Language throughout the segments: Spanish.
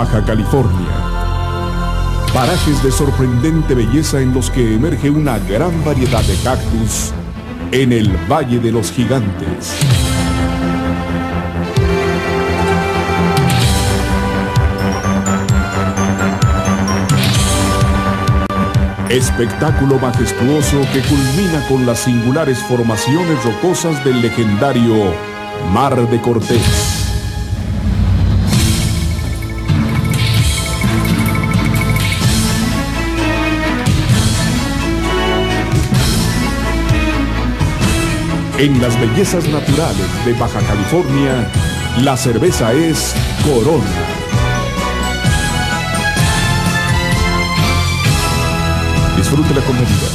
Baja California. Parajes de sorprendente belleza en los que emerge una gran variedad de cactus en el Valle de los Gigantes. Espectáculo majestuoso que culmina con las singulares formaciones rocosas del legendario Mar de Cortés. En las bellezas naturales de Baja California, la cerveza es Corona. Disfrútela con medida.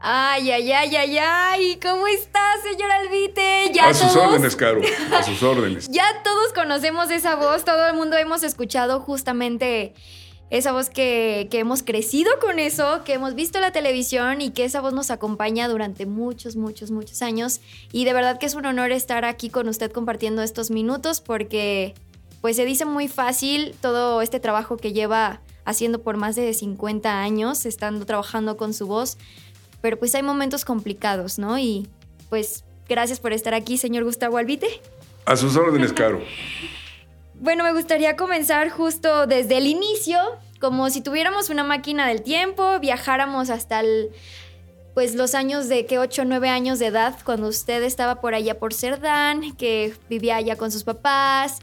Ay, ay, ay, ay, ay, ¿cómo estás, señor Albite? Ya a sus órdenes, Caro, a sus órdenes. ya todos conocemos esa voz, todo el mundo hemos escuchado justamente esa voz que, hemos crecido con eso, que hemos visto la televisión y que esa voz nos acompaña durante muchos, muchos, muchos años. Y de verdad que es un honor estar aquí con usted compartiendo estos minutos porque pues se dice muy fácil todo este trabajo que lleva haciendo por más de 50 años, estando trabajando con su voz, pero pues hay momentos complicados, ¿no? Y pues gracias por estar aquí, señor Gustavo Albite. A sus órdenes, Caro. Bueno, me gustaría comenzar justo desde el inicio, como si tuviéramos una máquina del tiempo, viajáramos hasta pues los años de que 8 o 9 años de edad, cuando usted estaba por allá por Cerdán, que vivía allá con sus papás,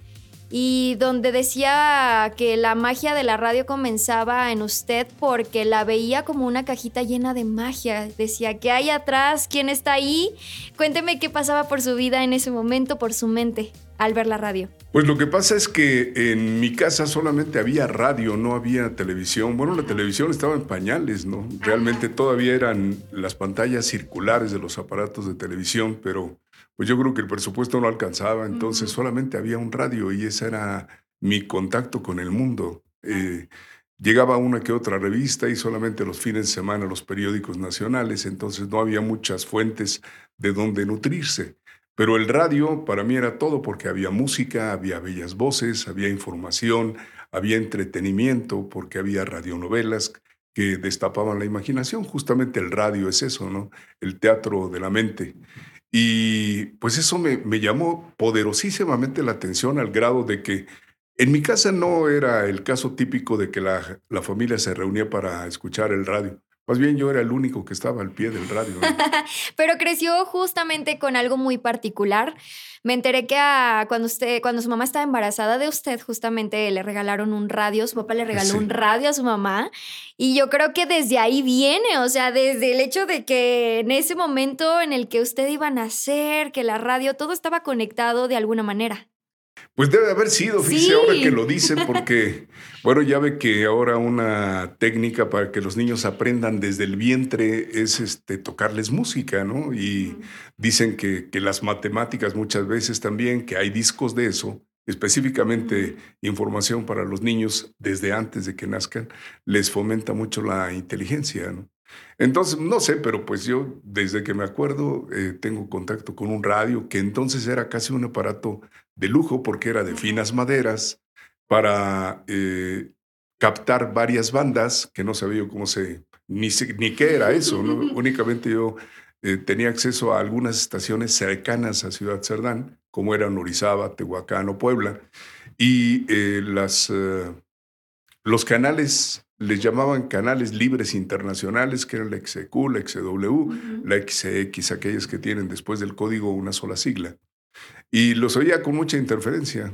y donde decía que la magia de la radio comenzaba en usted porque la veía como una cajita llena de magia. Decía, ¿qué hay atrás? ¿Quién está ahí? Cuénteme qué pasaba por su vida en ese momento, por su mente, al ver la radio. Pues lo que pasa es que en mi casa solamente había radio, no había televisión. Bueno, la televisión estaba en pañales, ¿no? Realmente todavía eran las pantallas circulares de los aparatos de televisión, pero pues yo creo que el presupuesto no alcanzaba, entonces solamente había un radio y ese era mi contacto con el mundo. Eh, llegaba una que otra revista y solamente los fines de semana los periódicos nacionales, entonces no había muchas fuentes de donde nutrirse. Pero el radio para mí era todo porque había música, había bellas voces, había información, había entretenimiento, porque había radionovelas que destapaban la imaginación. Justamente el radio es eso, ¿no? El teatro de la mente. Y pues eso me, llamó poderosísimamente la atención al grado de que en mi casa no era el caso típico de que la, la familia se reunía para escuchar el radio. Más bien yo era el único que estaba al pie del radio. Pero creció justamente con algo muy particular. Me enteré que cuando usted, cuando su mamá estaba embarazada de usted, justamente le regalaron un radio, su papá le regaló un radio a su mamá. Y yo creo que desde ahí viene, o sea, desde el hecho de que en ese momento en el que usted iba a nacer, que la radio, todo estaba conectado de alguna manera. Pues debe haber sido, fíjese ahora que lo dicen, porque, bueno, ya ve que ahora una técnica para que los niños aprendan desde el vientre es este, tocarles música, ¿no? Y dicen que, que las matemáticas muchas veces también, que hay discos de eso, específicamente información para los niños desde antes de que nazcan, les fomenta mucho la inteligencia, ¿no? Entonces, no sé, pero pues yo desde que me acuerdo eh, tengo contacto con un radio que entonces era casi un aparato de lujo porque era de finas maderas para eh, captar varias bandas que no sabía cómo se, ni, ni qué era eso, únicamente yo eh, tenía acceso a algunas estaciones cercanas a Ciudad Cerdán, como eran Orizaba, Tehuacán o Puebla, y las, los canales les llamaban canales libres internacionales, que eran la XEQ, la XW, la XX, aquellas que tienen después del código una sola sigla. Y los oía con mucha interferencia,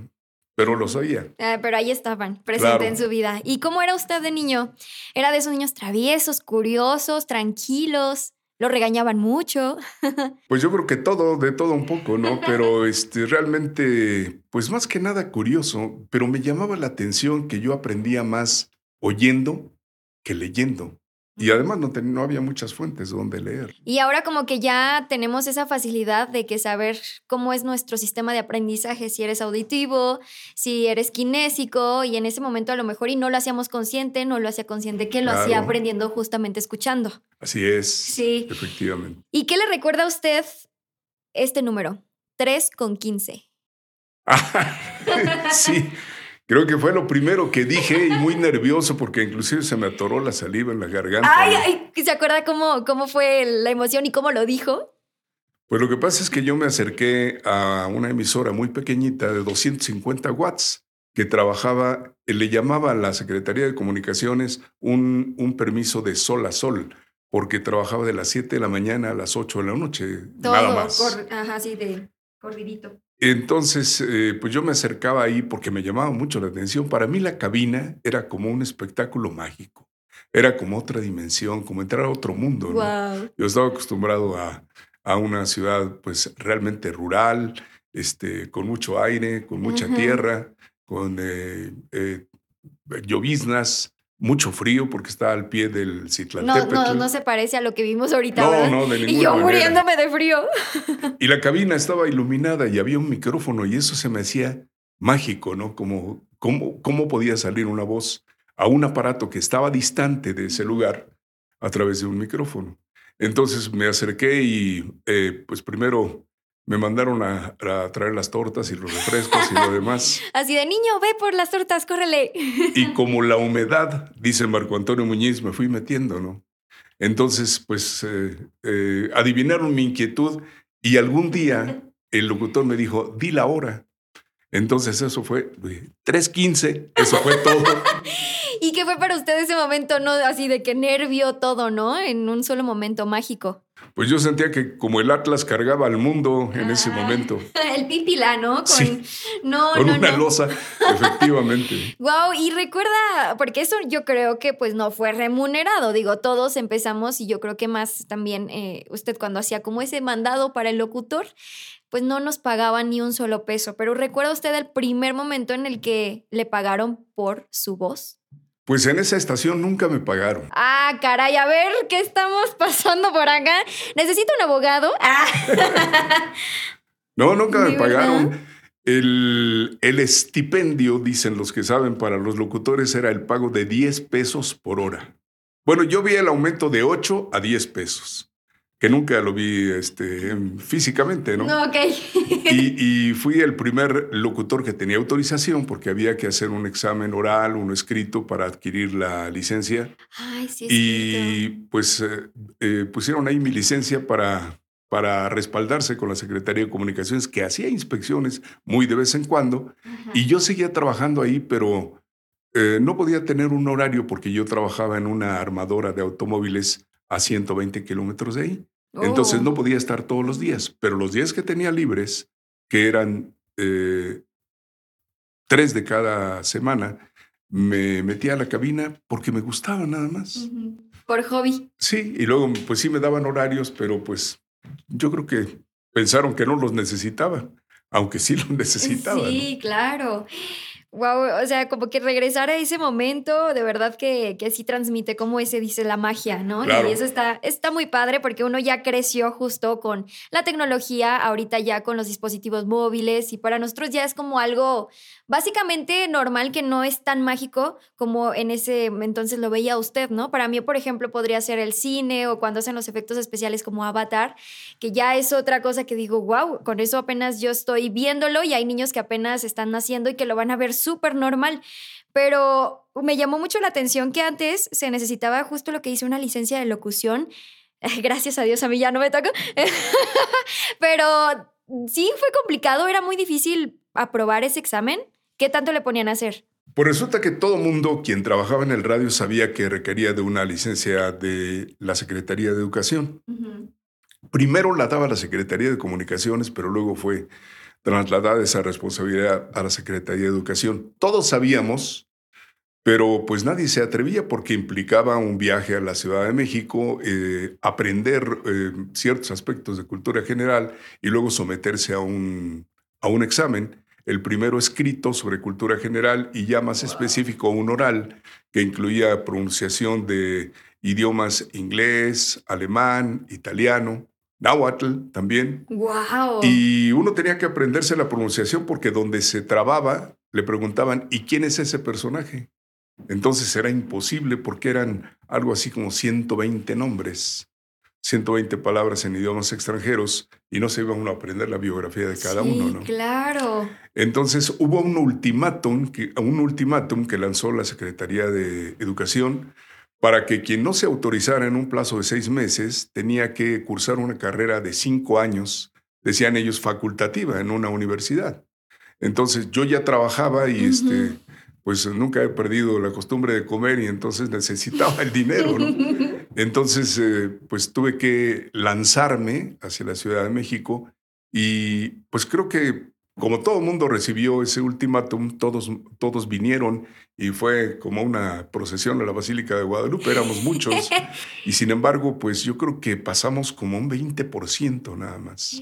pero los oía. Ah, pero ahí estaban, presentes en su vida. ¿Y cómo era usted de niño? ¿Era de esos niños traviesos, curiosos, tranquilos? ¿Lo regañaban mucho? pues yo creo que todo, de todo un poco, ¿no? Pero este, realmente, pues más que nada curioso, pero me llamaba la atención que yo aprendía más oyendo que leyendo. Y además no, no, había muchas fuentes donde leer. Y ahora como que ya tenemos esa facilidad de que saber cómo es nuestro sistema de aprendizaje, si eres auditivo, si eres kinésico, y en ese momento a lo mejor y no lo hacíamos consciente, no lo hacía consciente, que lo hacía aprendiendo justamente escuchando. Así es. Sí. Efectivamente. ¿Y qué le recuerda a usted este número? 3 con 15. sí, Creo que fue lo primero que dije y muy nervioso porque inclusive se me atoró la saliva en la garganta. Ay, ay, ¿se acuerda cómo, cómo fue la emoción y cómo lo dijo? Pues lo que pasa es que yo me acerqué a una emisora muy pequeñita de 250 watts que trabajaba, le llamaba a la Secretaría de Comunicaciones un, un permiso de sol a sol, porque trabajaba de las 7 de la mañana a las 8 de la noche, nada más. ajá, sí, de corridito. Entonces, eh, pues yo me acercaba ahí porque me llamaba mucho la atención. Para mí la cabina era como un espectáculo mágico. Era como otra dimensión, como entrar a otro mundo. Yo estaba acostumbrado a, a, una ciudad pues realmente rural, este, con mucho aire, con mucha tierra, con eh, eh, lloviznas, mucho frío porque está al pie del Citlantépetl. No, no, no se parece a lo que vimos ahorita, no, No, de Y yo muriéndome de frío. Y la cabina estaba iluminada y había un micrófono y eso se me hacía mágico, ¿no? Como cómo, cómo podía salir una voz a un aparato que estaba distante de ese lugar a través de un micrófono. Entonces me acerqué y eh, pues primero me mandaron a, traer las tortas y los refrescos y lo demás. Así de niño, ve por las tortas, córrele. Y como la humedad, dice Marco Antonio Muñiz, me fui metiendo, ¿no? Entonces, pues eh, eh, adivinaron mi inquietud y algún día el locutor me dijo, di la hora. Entonces eso fue 3.15, eso fue todo. ¿Y qué fue para usted ese momento, no? Así de que nervio todo, ¿no? En un solo momento mágico. Pues yo sentía que como el Atlas cargaba al mundo en ese ah, momento. El pipila, ¿no? Con, sí, no, con una losa, efectivamente. wow, y recuerda, porque eso yo creo que pues no fue remunerado. Digo, todos empezamos y yo creo que más también eh, usted cuando hacía como ese mandado para el locutor, pues no nos pagaban ni un solo peso. Pero ¿recuerda usted el primer momento en el que le pagaron por su voz? Pues en esa estación nunca me pagaron. Ah, caray, a ver, ¿qué estamos pasando por acá? ¿Necesito un abogado? Ah. no, nunca me pagaron. El, el, estipendio, dicen los que saben, para los locutores era el pago de 10 pesos por hora. Bueno, yo vi el aumento de 8 a 10 pesos que nunca lo vi este, físicamente, ¿no? No, ok. y, fui el primer locutor que tenía autorización porque había que hacer un examen oral, uno escrito para adquirir la licencia. Ay, sí. Y pues eh, eh, pusieron ahí mi licencia para, para respaldarse con la Secretaría de Comunicaciones, que hacía inspecciones muy de vez en cuando. Y yo seguía trabajando ahí, pero eh, no podía tener un horario porque yo trabajaba en una armadora de automóviles a 120 kilómetros de ahí. Entonces no oh. podía estar todos los días, pero los días que tenía libres, que eran eh, tres de cada semana, me metía a la cabina porque me gustaba nada más. Por hobby. Sí, y luego pues sí me daban horarios, pero pues yo creo que pensaron que no los necesitaba, aunque sí los necesitaba. Sí, claro. Wow, o sea, como que regresar a ese momento, de verdad que, que sí transmite como ese dice la magia, ¿no? Y eso está, está muy padre porque uno ya creció justo con la tecnología, ahorita ya con los dispositivos móviles y para nosotros ya es como algo básicamente normal que no es tan mágico como en ese entonces lo veía usted, ¿no? Para mí, por ejemplo, podría ser el cine o cuando hacen los efectos especiales como Avatar, que ya es otra cosa que digo, wow, con eso apenas yo estoy viéndolo y hay niños que apenas están naciendo y que lo van a ver súper normal. Pero me llamó mucho la atención que antes se necesitaba justo lo que dice una licencia de locución. Gracias a Dios, a mí ya no me toca. Pero sí fue complicado, era muy difícil aprobar ese examen. ¿Qué tanto le ponían a hacer? Pues resulta que todo mundo, quien trabajaba en el radio, sabía que requería de una licencia de la Secretaría de Educación. Primero la daba la Secretaría de Comunicaciones, pero luego fue trasladada esa responsabilidad a la Secretaría de Educación. Todos sabíamos, pero pues nadie se atrevía porque implicaba un viaje a la Ciudad de México, eh, aprender eh, ciertos aspectos de cultura general y luego someterse a un, a un examen. El primero escrito sobre cultura general y ya más específico un oral que incluía pronunciación de idiomas inglés, alemán, italiano, náhuatl también. Wow. Y uno tenía que aprenderse la pronunciación porque donde se trababa le preguntaban, ¿y quién es ese personaje? Entonces era imposible porque eran algo así como 120 nombres. 120 palabras en idiomas extranjeros y no se iba uno a aprender la biografía de cada uno, ¿no? Claro. Entonces hubo un ultimátum que, un ultimátum que lanzó la Secretaría de Educación para que quien no se autorizara en un plazo de seis meses tenía que cursar una carrera de cinco años, decían ellos facultativa, en una universidad. Entonces yo ya trabajaba y este, pues nunca he perdido la costumbre de comer y entonces necesitaba el dinero. Entonces, eh, pues tuve que lanzarme hacia la Ciudad de México y pues creo que como todo el mundo recibió ese ultimátum, todos, todos vinieron y fue como una procesión a la Basílica de Guadalupe, éramos muchos. y sin embargo, pues yo creo que pasamos como un 20% nada más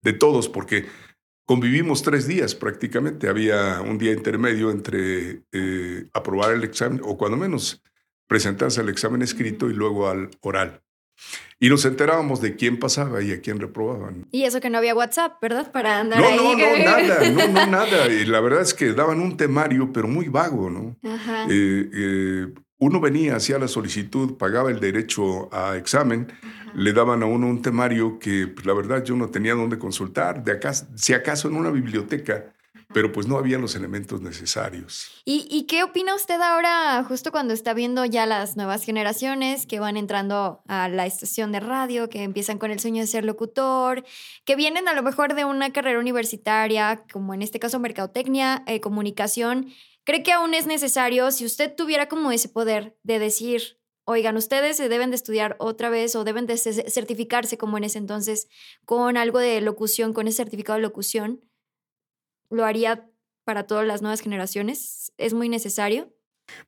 de todos, porque convivimos tres días prácticamente. Había un día intermedio entre eh, aprobar el examen, o cuando menos presentarse al examen escrito y luego al oral. Y nos enterábamos de quién pasaba y a quién reprobaban. Y eso que no había WhatsApp, ¿verdad? Para andar no, ahí. No, no, nada, no, no, nada. Y la verdad es que daban un temario, pero muy vago, ¿no? Ajá. Eh, eh, uno venía, hacía la solicitud, pagaba el derecho a examen, le daban a uno un temario que pues, la verdad yo no tenía dónde consultar, de acá, si acaso en una biblioteca, pero pues no había los elementos necesarios. ¿Y, ¿Y, qué opina usted ahora, justo cuando está viendo ya las nuevas generaciones que van entrando a la estación de radio, que empiezan con el sueño de ser locutor, que vienen a lo mejor de una carrera universitaria, como en este caso mercadotecnia, eh, comunicación? ¿Cree que aún es necesario, si usted tuviera como ese poder de decir, oigan, ustedes se deben de estudiar otra vez o deben de certificarse como en ese entonces con algo de locución, con ese certificado de locución? ¿Lo haría para todas las nuevas generaciones? ¿Es muy necesario?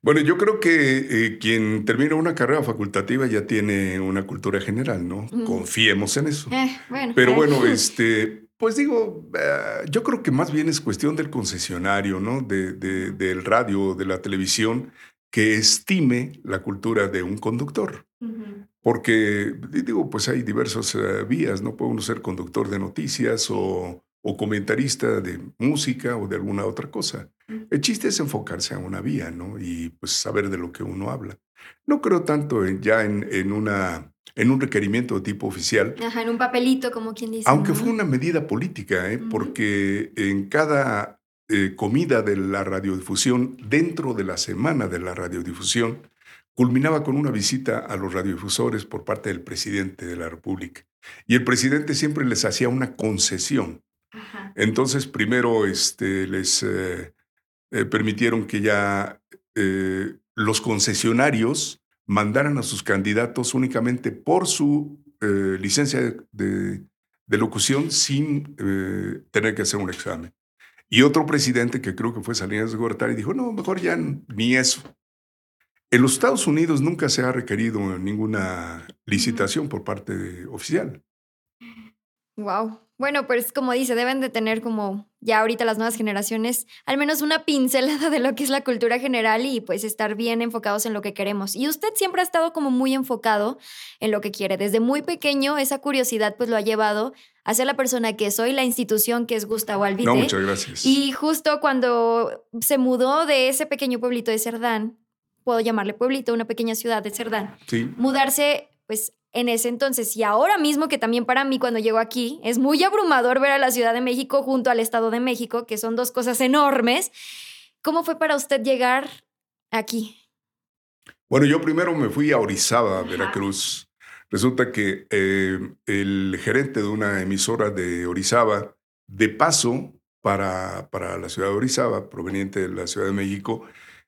Bueno, yo creo que eh, quien termina una carrera facultativa ya tiene una cultura general, ¿no? Mm. Confiemos en eso. Eh, bueno, Pero eh. bueno, este, pues digo, uh, yo creo que más bien es cuestión del concesionario, ¿no? De, de, del radio, de la televisión, que estime la cultura de un conductor. Uh -huh. Porque, digo, pues hay diversas uh, vías, ¿no? Puede uno ser conductor de noticias o, o, comentarista de música o de alguna otra cosa. El chiste es enfocarse a una vía, ¿no? Y pues saber de lo que uno habla. No creo tanto en, ya en, en una en un requerimiento de tipo oficial. Ajá, en un papelito, como quien dice. Aunque ¿no? fue una medida política, ¿eh? uh -huh. porque en cada eh, comida de la radiodifusión, dentro de la semana de la radiodifusión, culminaba con una visita a los radiodifusores por parte del presidente de la República. Y el presidente siempre les hacía una concesión. Ajá. Entonces, primero este, les eh, eh, permitieron que ya eh, los concesionarios mandaran a sus candidatos únicamente por su licencia de, de, de, locución sin tener que hacer un examen. Y otro presidente, que creo que fue Salinas de Gortari, dijo, no, mejor ya ni eso. En los Estados Unidos nunca se ha requerido ninguna licitación por parte de, oficial. Wow. Bueno, pues como dice, deben de tener como ya ahorita las nuevas generaciones al menos una pincelada de lo que es la cultura general y pues estar bien enfocados en lo que queremos. Y usted siempre ha estado como muy enfocado en lo que quiere. Desde muy pequeño esa curiosidad pues lo ha llevado a ser la persona que soy, la institución que es Gustavo Albite. No, muchas gracias. Y justo cuando se mudó de ese pequeño pueblito de Cerdán, puedo llamarle pueblito, una pequeña ciudad de Cerdán, sí. mudarse pues en ese entonces y ahora mismo que también para mí cuando llego aquí es muy abrumador ver a la Ciudad de México junto al Estado de México, que son dos cosas enormes. ¿Cómo fue para usted llegar aquí? Bueno, yo primero me fui a Orizaba, Veracruz. Resulta que eh, el gerente de una emisora de Orizaba, de paso para, para la ciudad de Orizaba, proveniente de la Ciudad de México,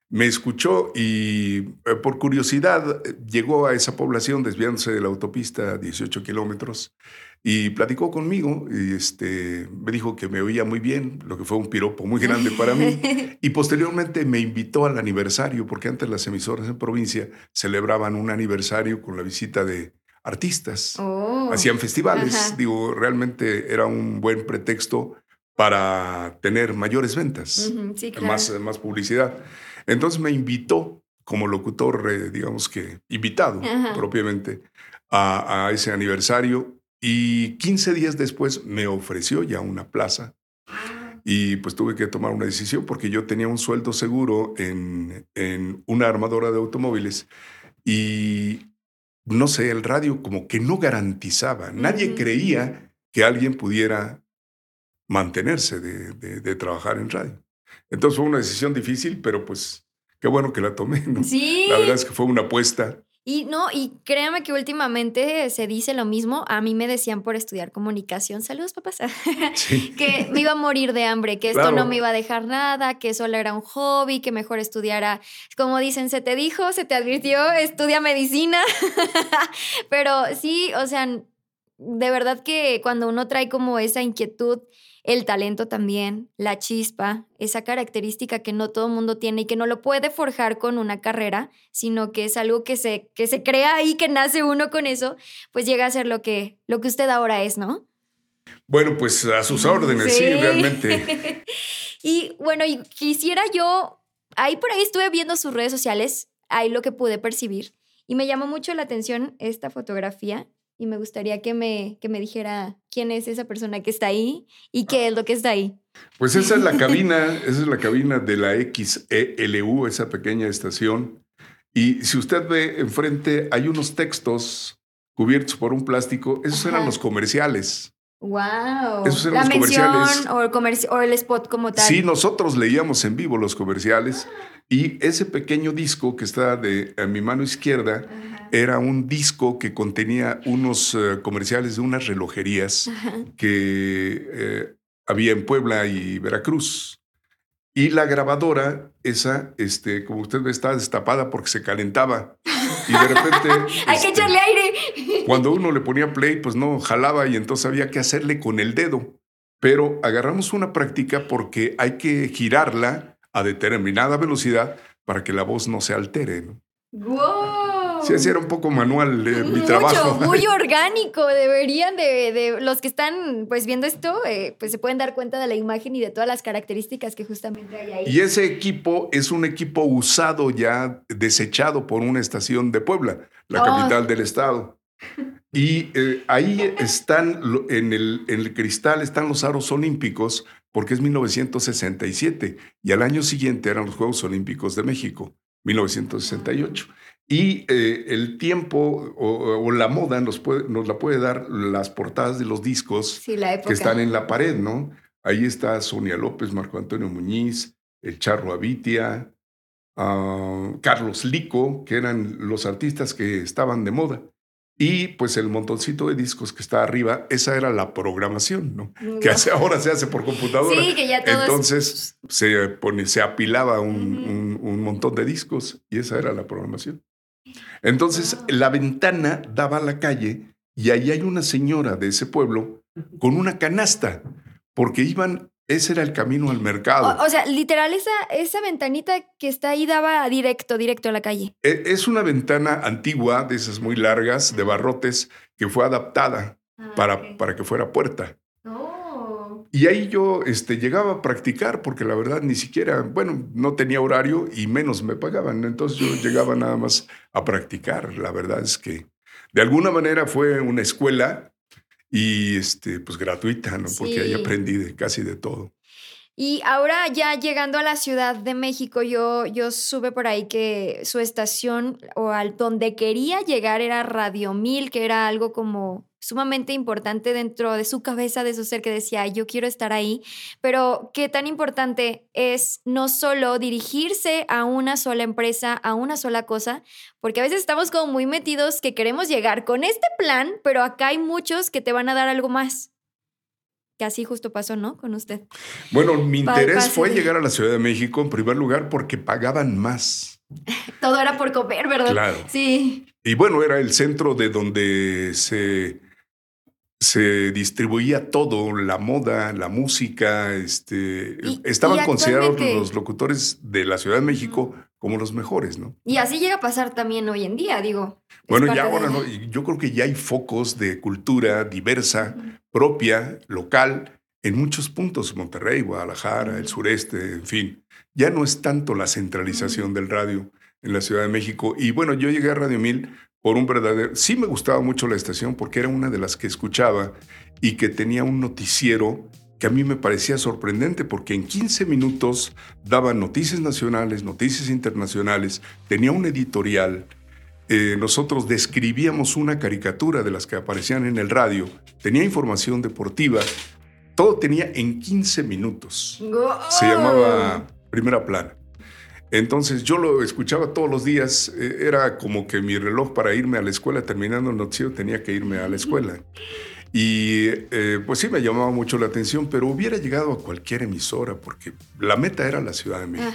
me escuchó y eh, por curiosidad llegó a esa población desviándose de la autopista a 18 kilómetros y platicó conmigo y este, me dijo que me oía muy bien, lo que fue un piropo muy grande para mí. Y posteriormente me invitó al aniversario, porque antes las emisoras en provincia celebraban un aniversario con la visita de artistas. Oh. Hacían festivales. Ajá. Digo, realmente era un buen pretexto para tener mayores ventas, Uh -huh, sí, claro. más, más publicidad. Entonces me invitó como locutor, eh, digamos que invitado Ajá. propiamente, a, a, ese aniversario y 15 días después me ofreció ya una plaza y pues tuve que tomar una decisión porque yo tenía un sueldo seguro en, en una armadora de automóviles y no sé, el radio como que no garantizaba. Nadie creía que alguien pudiera mantenerse de, trabajar en radio. Entonces fue una decisión difícil, pero pues qué bueno que la tomé. ¿no? Sí. La verdad es que fue una apuesta. Y no, y créame que últimamente se dice lo mismo. A mí me decían por estudiar comunicación, saludos papás, que me iba a morir de hambre, que esto no me iba a dejar nada, que solo era un hobby, que mejor estudiara. Como dicen, se te dijo, se te advirtió, estudia medicina. Pero sí, o sea, de verdad que cuando uno trae como esa inquietud el talento también, la chispa, esa característica que no todo el mundo tiene y que no lo puede forjar con una carrera, sino que es algo que se, que se crea ahí, que nace uno con eso, pues llega a ser lo que, lo que usted ahora es, ¿no? Bueno, pues a sus órdenes, sí, realmente. y bueno, y quisiera yo, ahí por ahí estuve viendo sus redes sociales, ahí lo que pude percibir, y me llamó mucho la atención esta fotografía y me gustaría que me, que me dijera quién es esa persona que está ahí y qué es lo que está ahí. Pues esa es la cabina, esa es la cabina de la XELU, esa pequeña estación. Y si usted ve enfrente, hay unos textos cubiertos por un plástico, esos eran los comerciales. Wow. Esos eran los comerciales. O el, o el spot como tal. Sí, nosotros leíamos en vivo los comerciales y ese pequeño disco que está de a mi mano izquierda era un disco que contenía unos eh, comerciales de unas relojerías que eh, había en Puebla y Veracruz. Y la grabadora, esa, este, como usted ve, estaba destapada porque se calentaba. Y de repente. ¡Hay que este, echarle aire! cuando uno le ponía play, pues no jalaba y entonces había que hacerle con el dedo. Pero agarramos una práctica porque hay que girarla a determinada velocidad para que la voz no se altere. ¿no? Sí, así era un poco manual eh, mi trabajo. Muy orgánico. Deberían de, los que están pues viendo esto, eh, pues se pueden dar cuenta de la imagen y de todas las características que justamente hay ahí. Y ese equipo es un equipo usado ya, desechado por una estación de Puebla, la oh. capital del estado. Y eh, ahí están, en el, en el cristal están los aros olímpicos, porque es 1967, y al año siguiente eran los Juegos Olímpicos de México, 1968. Y eh, el tiempo o, la moda nos, puede, nos, la puede dar las portadas de los discos que están en la pared, ¿no? Ahí está Sonia López, Marco Antonio Muñiz, el Charro Avitia, ah, Carlos Lico, que eran los artistas que estaban de moda. Y pues el montoncito de discos que está arriba, esa era la programación, ¿no? Que hace, ahora se hace por computadora. Sí, que ya todo Entonces se, pone, se apilaba un, un montón de discos y esa era la programación. Entonces, la ventana daba a la calle y ahí hay una señora de ese pueblo con una canasta, porque iban, ese era el camino al mercado. O, sea, literal, esa, esa ventanita que está ahí daba directo, directo a la calle. E, es una ventana antigua, de esas muy largas, de barrotes, que fue adaptada ah, para, para que fuera puerta. Y ahí yo este, llegaba a practicar porque la verdad ni siquiera, bueno, no tenía horario y menos me pagaban. Entonces yo llegaba nada más a practicar. La verdad es que de alguna manera fue una escuela y este, pues gratuita, ¿no? Porque ahí aprendí de, casi de todo. Y ahora ya llegando a la Ciudad de México, yo, yo supe por ahí que su estación o al donde quería llegar era Radio Mil, que era algo como sumamente importante dentro de su cabeza, de su ser, que decía, yo quiero estar ahí, pero qué tan importante es no solo dirigirse a una sola empresa, a una sola cosa, porque a veces estamos como muy metidos que queremos llegar con este plan, pero acá hay muchos que te van a dar algo más. Que así justo pasó, ¿no? Con usted. Bueno, mi interés fue llegar a la Ciudad de México en primer lugar porque pagaban más. Todo era por comer, ¿verdad? Claro. Sí. Y bueno, era el centro de donde se se distribuía todo, la moda, la música, este, estaban considerados los locutores de la Ciudad de México como los mejores, ¿no? Y así llega a pasar también hoy en día, digo. Bueno, ya ahora no, yo creo que ya hay focos de cultura diversa, propia, local, en muchos puntos, Monterrey, Guadalajara, el sureste, en fin. Ya no es tanto la centralización del radio en la Ciudad de México. Y bueno, yo llegué a Radio Mil por un verdadero... Sí me gustaba mucho la estación porque era una de las que escuchaba y que tenía un noticiero que a mí me parecía sorprendente porque en 15 minutos daba noticias nacionales, noticias internacionales, tenía un editorial eh, nosotros describíamos una caricatura de las que aparecían en el radio, tenía información deportiva, todo tenía en 15 minutos. Se llamaba Primera Plana. Entonces yo lo escuchaba todos los días, eh, era como que mi reloj para irme a la escuela, terminando el noticiero tenía que irme a la escuela. Y eh, pues sí me llamaba mucho la atención, pero hubiera llegado a cualquier emisora porque la meta era la Ciudad de México.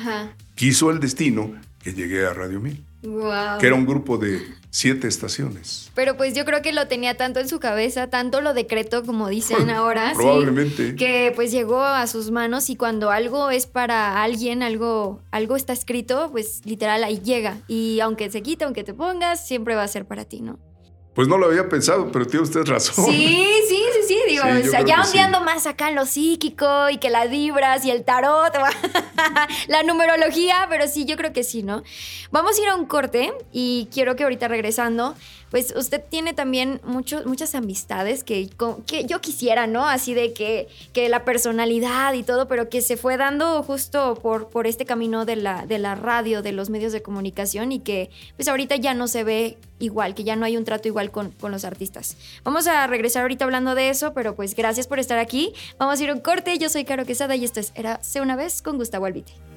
Quiso el destino que llegué a Radio Mil. Que era un grupo de siete estaciones. Pero pues yo creo que lo tenía tanto en su cabeza, tanto lo decreto como dicen ahora. Probablemente. que pues llegó a sus manos y cuando algo es para alguien, algo, algo está escrito, pues literal ahí llega. Y aunque se quite, aunque te pongas, siempre va a ser para ti, ¿no? Pues no lo había pensado, pero tiene usted razón. Sí, sí, sí, sí. Digo, o sea, ya ondeando más acá en lo psíquico y que las vibras y el tarot, la numerología, pero sí, yo creo que sí, ¿no? Vamos a ir a un corte y quiero que ahorita regresando pues usted tiene también muchas amistades que, que, yo quisiera, ¿no? Así de que, que, la personalidad y todo, pero que se fue dando justo por, por este camino de la, de la radio, de los medios de comunicación y que pues ahorita ya no se ve igual, que ya no hay un trato igual con, con los artistas. Vamos a regresar ahorita hablando de eso, pero pues gracias por estar aquí. Vamos a ir a un corte. Yo soy Caro Quesada y esto es Era una vez con Gustavo Albite.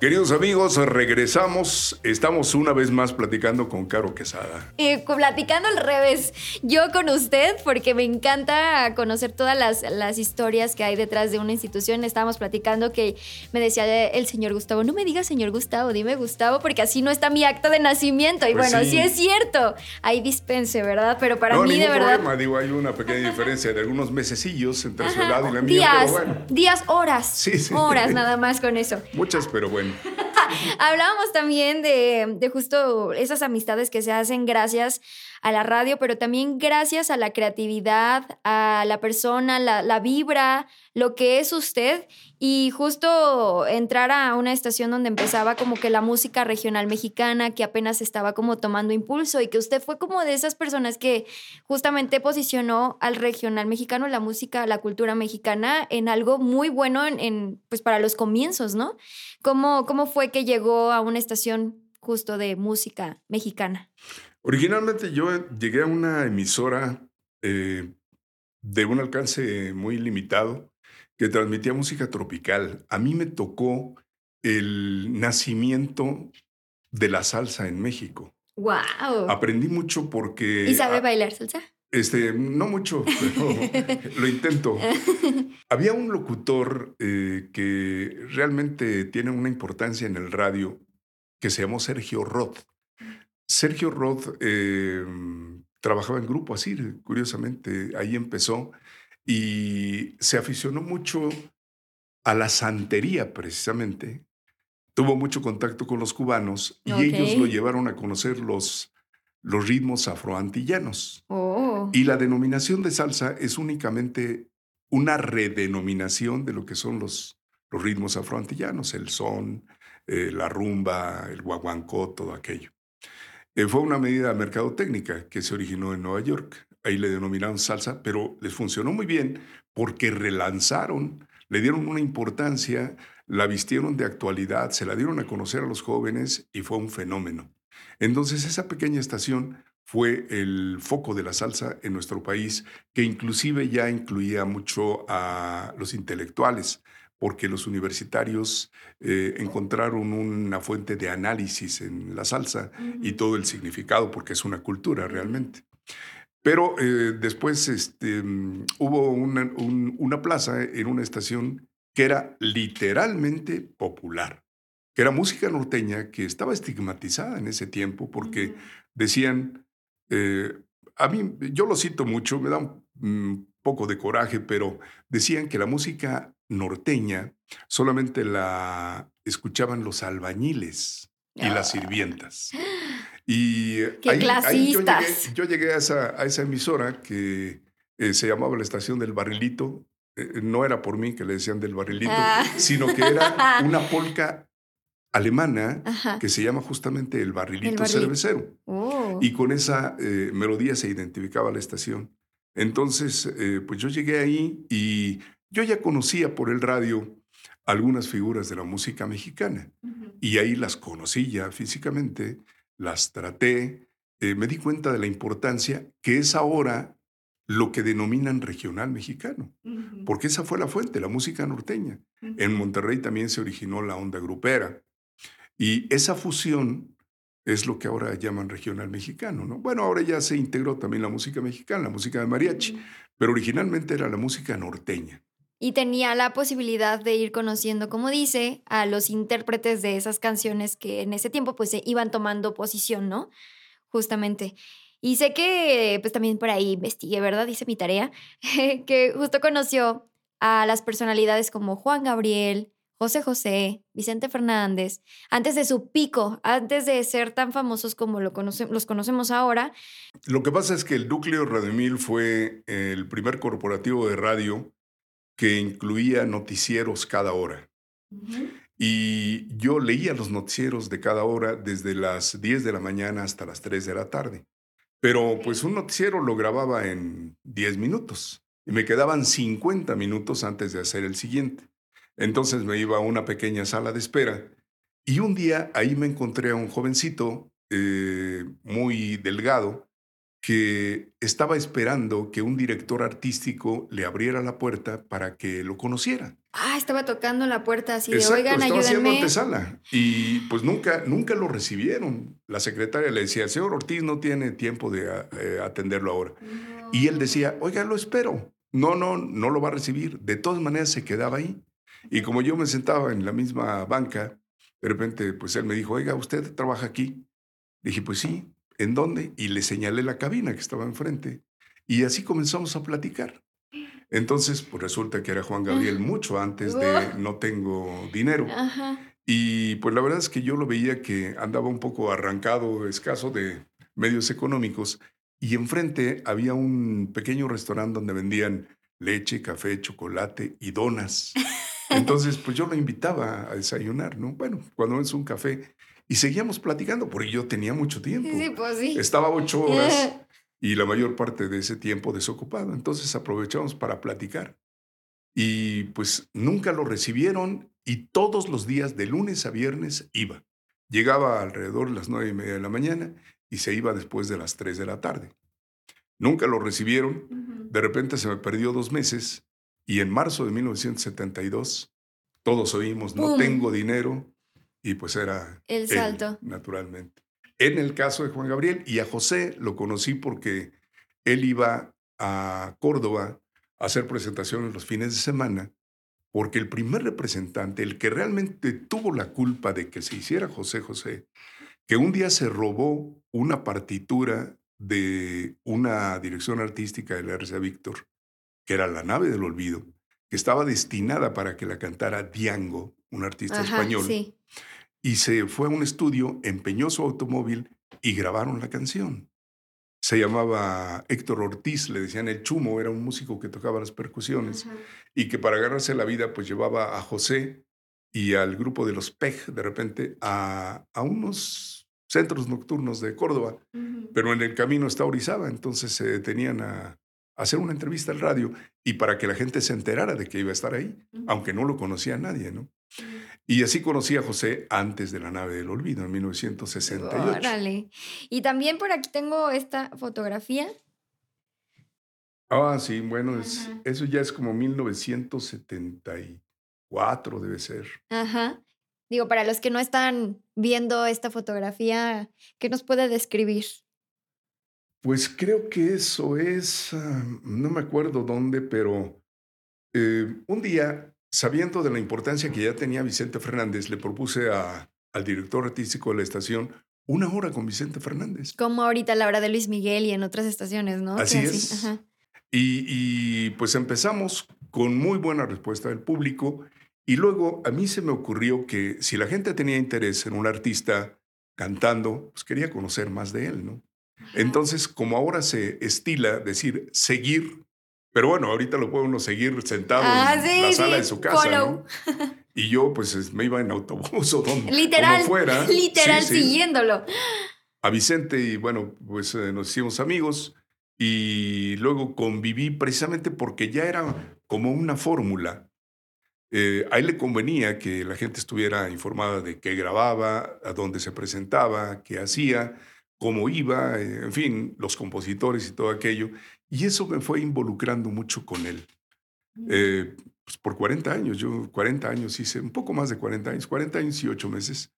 Queridos amigos, regresamos. Estamos una vez más platicando con Caro Quesada. Y platicando al revés, yo con usted, porque me encanta conocer todas las, las, historias que hay detrás de una institución. Estábamos platicando que me decía el señor Gustavo, no me digas señor Gustavo, dime Gustavo, porque así no está mi acta de nacimiento. Y pues bueno, sí. es cierto, hay dispense, ¿verdad? Pero para mí de verdad... Problema. Digo, hay una pequeña diferencia de algunos mesecillos entre su edad y la mía. Días, bueno. días, horas. Sí, sí. Horas nada más con eso. Muchas, pero bueno. Hablábamos también de, justo esas amistades que se hacen gracias a la radio, pero también gracias a la creatividad, a la persona, la, vibra, lo que es usted. Y justo entrar a una estación donde empezaba como que la música regional mexicana, que apenas estaba como tomando impulso y que usted fue como de esas personas que justamente posicionó al regional mexicano, la música, la cultura mexicana en algo muy bueno en, pues para los comienzos, ¿no? ¿Cómo, ¿Cómo fue que llegó a una estación justo de música mexicana? Originalmente yo llegué a una emisora eh, de un alcance muy limitado que transmitía música tropical. A mí me tocó el nacimiento de la salsa en México. ¡Wow! Aprendí mucho porque... ¿Y sabe bailar salsa? Este, no mucho, pero lo intento. Había un locutor eh, que realmente tiene una importancia en el radio que se llamó Sergio Roth. Sergio Roth eh, trabajaba en grupo así, curiosamente, ahí empezó y se aficionó mucho a la santería precisamente. Tuvo mucho contacto con los cubanos y ellos lo llevaron a conocer los, los ritmos afroantillanos. Oh. Y la denominación de salsa es únicamente una redenominación de lo que son los, los ritmos afroantillanos, el son, eh, la rumba, el guaguancó, todo aquello. Eh, fue una medida mercadotécnica que se originó en Nueva York. Ahí le denominaron salsa, pero les funcionó muy bien porque relanzaron, le dieron una importancia, la vistieron de actualidad, se la dieron a conocer a los jóvenes y fue un fenómeno. Entonces esa pequeña estación fue el foco de la salsa en nuestro país, que inclusive ya incluía mucho a los intelectuales, porque los universitarios eh, encontraron una fuente de análisis en la salsa y todo el significado, porque es una cultura realmente. Pero eh, después este, mm, hubo una, una, plaza en una estación que era literalmente popular, que era música norteña que estaba estigmatizada en ese tiempo porque decían, eh, a mí, yo lo cito mucho, me da un mm, poco de coraje, pero decían que la música norteña solamente la escuchaban los albañiles y las ah. sirvientas. Y ¡Qué clasistas! yo, llegué, a, esa, a, esa, emisora que eh, se llamaba la estación del barrilito. Eh, no era por mí que le decían del barrilito, ah. sino que era una polca alemana que se llama justamente el barrilito cervecero. Oh. Y con esa eh, melodía se identificaba la estación. Entonces, pues yo llegué ahí y yo ya conocía por el radio algunas figuras de la música mexicana y ahí las conocí ya físicamente, las traté, eh, me di cuenta de la importancia que es ahora lo que denominan regional mexicano, porque esa fue la fuente, la música norteña. En Monterrey también se originó la onda grupera y esa fusión es lo que ahora llaman regional mexicano, ¿no? Bueno, ahora ya se integró también la música mexicana, la música de mariachi, pero originalmente era la música norteña. Y tenía la posibilidad de ir conociendo, como dice, a los intérpretes de esas canciones que en ese tiempo pues se iban tomando posición, ¿no? Justamente. Y sé que pues también por ahí investigué, ¿verdad? Dice mi tarea, que justo conoció a las personalidades como Juan Gabriel, José José, Vicente Fernández, antes de su pico, antes de ser tan famosos como lo los conocemos ahora. Lo que pasa es que el núcleo Rademil fue el primer corporativo de radio que incluía noticieros cada hora. Y yo leía los noticieros de cada hora desde las 10 de la mañana hasta las 3 de la tarde. Pero pues un noticiero lo grababa en 10 minutos y me quedaban 50 minutos antes de hacer el siguiente. Entonces me iba a una pequeña sala de espera y un día ahí me encontré a un jovencito eh, muy delgado que estaba esperando que un director artístico le abriera la puerta para que lo conociera. Ah, estaba tocando la puerta así de, Exacto, oigan, estaba haciendo ayúdenme. antesala. Y pues nunca, nunca lo recibieron. La secretaria le decía, el señor Ortiz no tiene tiempo de eh, atenderlo ahora. Y él decía, oiga, lo espero. No, no, no lo va a recibir. De todas maneras se quedaba ahí. Y como yo me sentaba en la misma banca, de repente, pues él me dijo, oiga, ¿usted trabaja aquí? Dije, pues sí, ¿en dónde? Y le señalé la cabina que estaba enfrente. Y así comenzamos a platicar. Entonces, pues resulta que era Juan Gabriel mucho antes de No tengo dinero. Y pues la verdad es que yo lo veía que andaba un poco arrancado, escaso de medios económicos. Y enfrente había un pequeño restaurante donde vendían leche, café, chocolate y donas. Entonces, pues yo lo invitaba a desayunar, ¿no? Bueno, cuando es un café. Y seguíamos platicando, porque yo tenía mucho tiempo. Sí, pues sí. Estaba ocho horas y la mayor parte de ese tiempo desocupado. Entonces aprovechamos para platicar. Y pues nunca lo recibieron y todos los días, de lunes a viernes, iba. Llegaba alrededor de las nueve y media de la mañana y se iba después de las tres de la tarde. Nunca lo recibieron. De repente se me perdió dos meses y en marzo de 1972 todos oímos, no tengo dinero, y pues era El él, salto. naturalmente. En el caso de Juan Gabriel y a José lo conocí porque él iba a Córdoba a hacer presentaciones los fines de semana, porque el primer representante, el que realmente tuvo la culpa de que se hiciera José José, que un día se robó una partitura de una dirección artística de la RCA Víctor, que era La nave del olvido, que estaba destinada para que la cantara Diango, un artista Ajá, español sí. y se fue a un estudio, empeñó su automóvil y grabaron la canción. Se llamaba Héctor Ortiz, le decían el Chumo, era un músico que tocaba las percusiones Ajá. y que para ganarse la vida pues llevaba a José y al grupo de los PEG de repente a, a unos centros nocturnos de Córdoba, pero en el camino está Orizaba, entonces se detenían a hacer una entrevista al radio y para que la gente se enterara de que iba a estar ahí, aunque no lo conocía nadie, ¿no? Y así conocí a José antes de la nave del olvido, en 1968. Órale. Y también por aquí tengo esta fotografía. Ah, sí, bueno, es- eso ya es como 1974, debe ser. Ajá. Digo, para los que no están viendo esta fotografía, ¿qué nos puede describir? Pues creo que eso es, ah, no me acuerdo dónde, pero eh, un día, sabiendo de la importancia que ya tenía Vicente Fernández, le propuse a- al director artístico de la estación una hora con Vicente Fernández. Como ahorita la hora de Luis Miguel y en otras estaciones, ¿no? Así es. Y, pues empezamos con muy buena respuesta del público y luego a mí se me ocurrió que si la gente tenía interés en un artista cantando, pues quería conocer más de él, ¿no? Entonces, como ahora se estila decir seguir, pero bueno, ahorita lo puede uno seguir sentado Ah, en sí, la sala sí, de su casa. ¿no? Y yo pues es- me iba en autobús o donde Literal, fuera. literal, sí siguiéndolo. a Vicente y bueno, pues eh, nos hicimos amigos y luego conviví precisamente porque ya era como una fórmula. Eh, a él le convenía que la gente estuviera informada de qué grababa, a dónde se presentaba, qué hacía, cómo iba, en fin, los compositores y todo aquello. Y eso me fue involucrando mucho con él. Eh, pues por 40 años, yo 40 años hice, un poco más de 40 años, 40 años y 8 meses,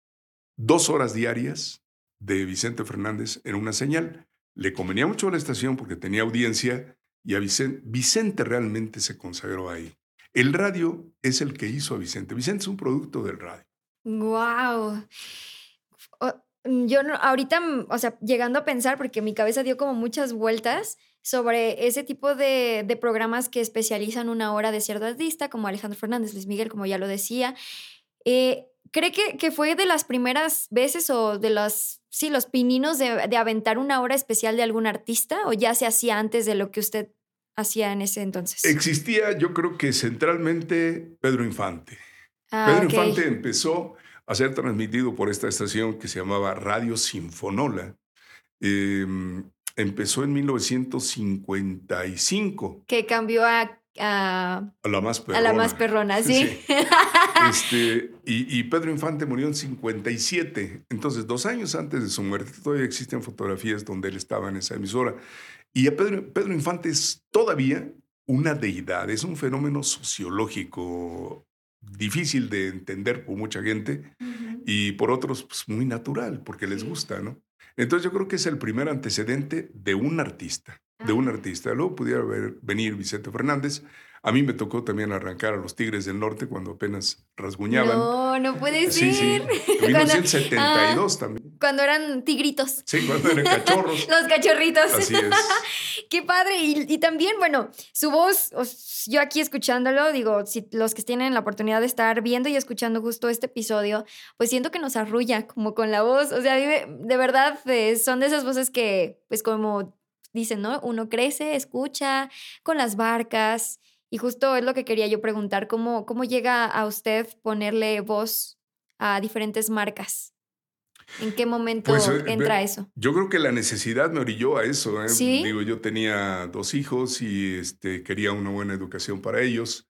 dos horas diarias de Vicente Fernández en una señal. Le convenía mucho a la estación porque tenía audiencia y a Vicente, Vicente realmente se consagró ahí. El radio es el que hizo a Vicente. Vicente es un producto del radio. Wow. Yo ahorita, o sea, llegando a pensar, porque mi cabeza dio como muchas vueltas sobre ese tipo de, de programas que especializan una hora de cierto artista, como Alejandro Fernández, Luis Miguel, como ya lo decía. Eh, ¿Cree que, que, fue de las primeras veces o de los, sí, los pininos de, de, aventar una hora especial de algún artista o ya se hacía antes de lo que usted hacía en ese entonces? Existía, yo creo que centralmente Pedro Infante. Ah, Pedro okay. Infante empezó a ser transmitido por esta estación que se llamaba Radio Sinfonola. Eh, empezó en 1955. Que cambió a a, a, la más perrona. A la más perrona, sí. sí. Este, y, y, Pedro Infante murió en 57. Entonces, dos años antes de su muerte, todavía existen fotografías donde él estaba en esa emisora. Y a Pedro, Pedro Infante es todavía una deidad, es un fenómeno sociológico difícil de entender por mucha gente uh -huh. y por otros pues, muy natural, porque les gusta, ¿no? Entonces yo creo que es el primer antecedente de un artista de un artista. Luego pudiera ver, venir Vicente Fernández. A mí me tocó también arrancar a los Tigres del Norte cuando apenas rasguñaban. No, no puede ser. Sí, sí. En 1972 ah, también. Cuando eran tigritos. Sí, cuando eran cachorros. los cachorritos. Así es. Qué padre. Y, y, también, bueno, su voz, yo aquí escuchándolo, digo, si los que tienen la oportunidad de estar viendo y escuchando justo este episodio, pues siento que nos arrulla como con la voz. O sea, de, de verdad, eh, son de esas voces que, pues como dicen, ¿no? Uno crece, escucha con las barcas. Y justo es lo que quería yo preguntar, ¿cómo, cómo llega a usted ponerle voz a diferentes marcas? ¿En qué momento pues, eh, entra eso? Yo creo que la necesidad me orilló a eso. ¿eh? ¿Sí? Digo, yo tenía dos hijos y este, quería una buena educación para ellos.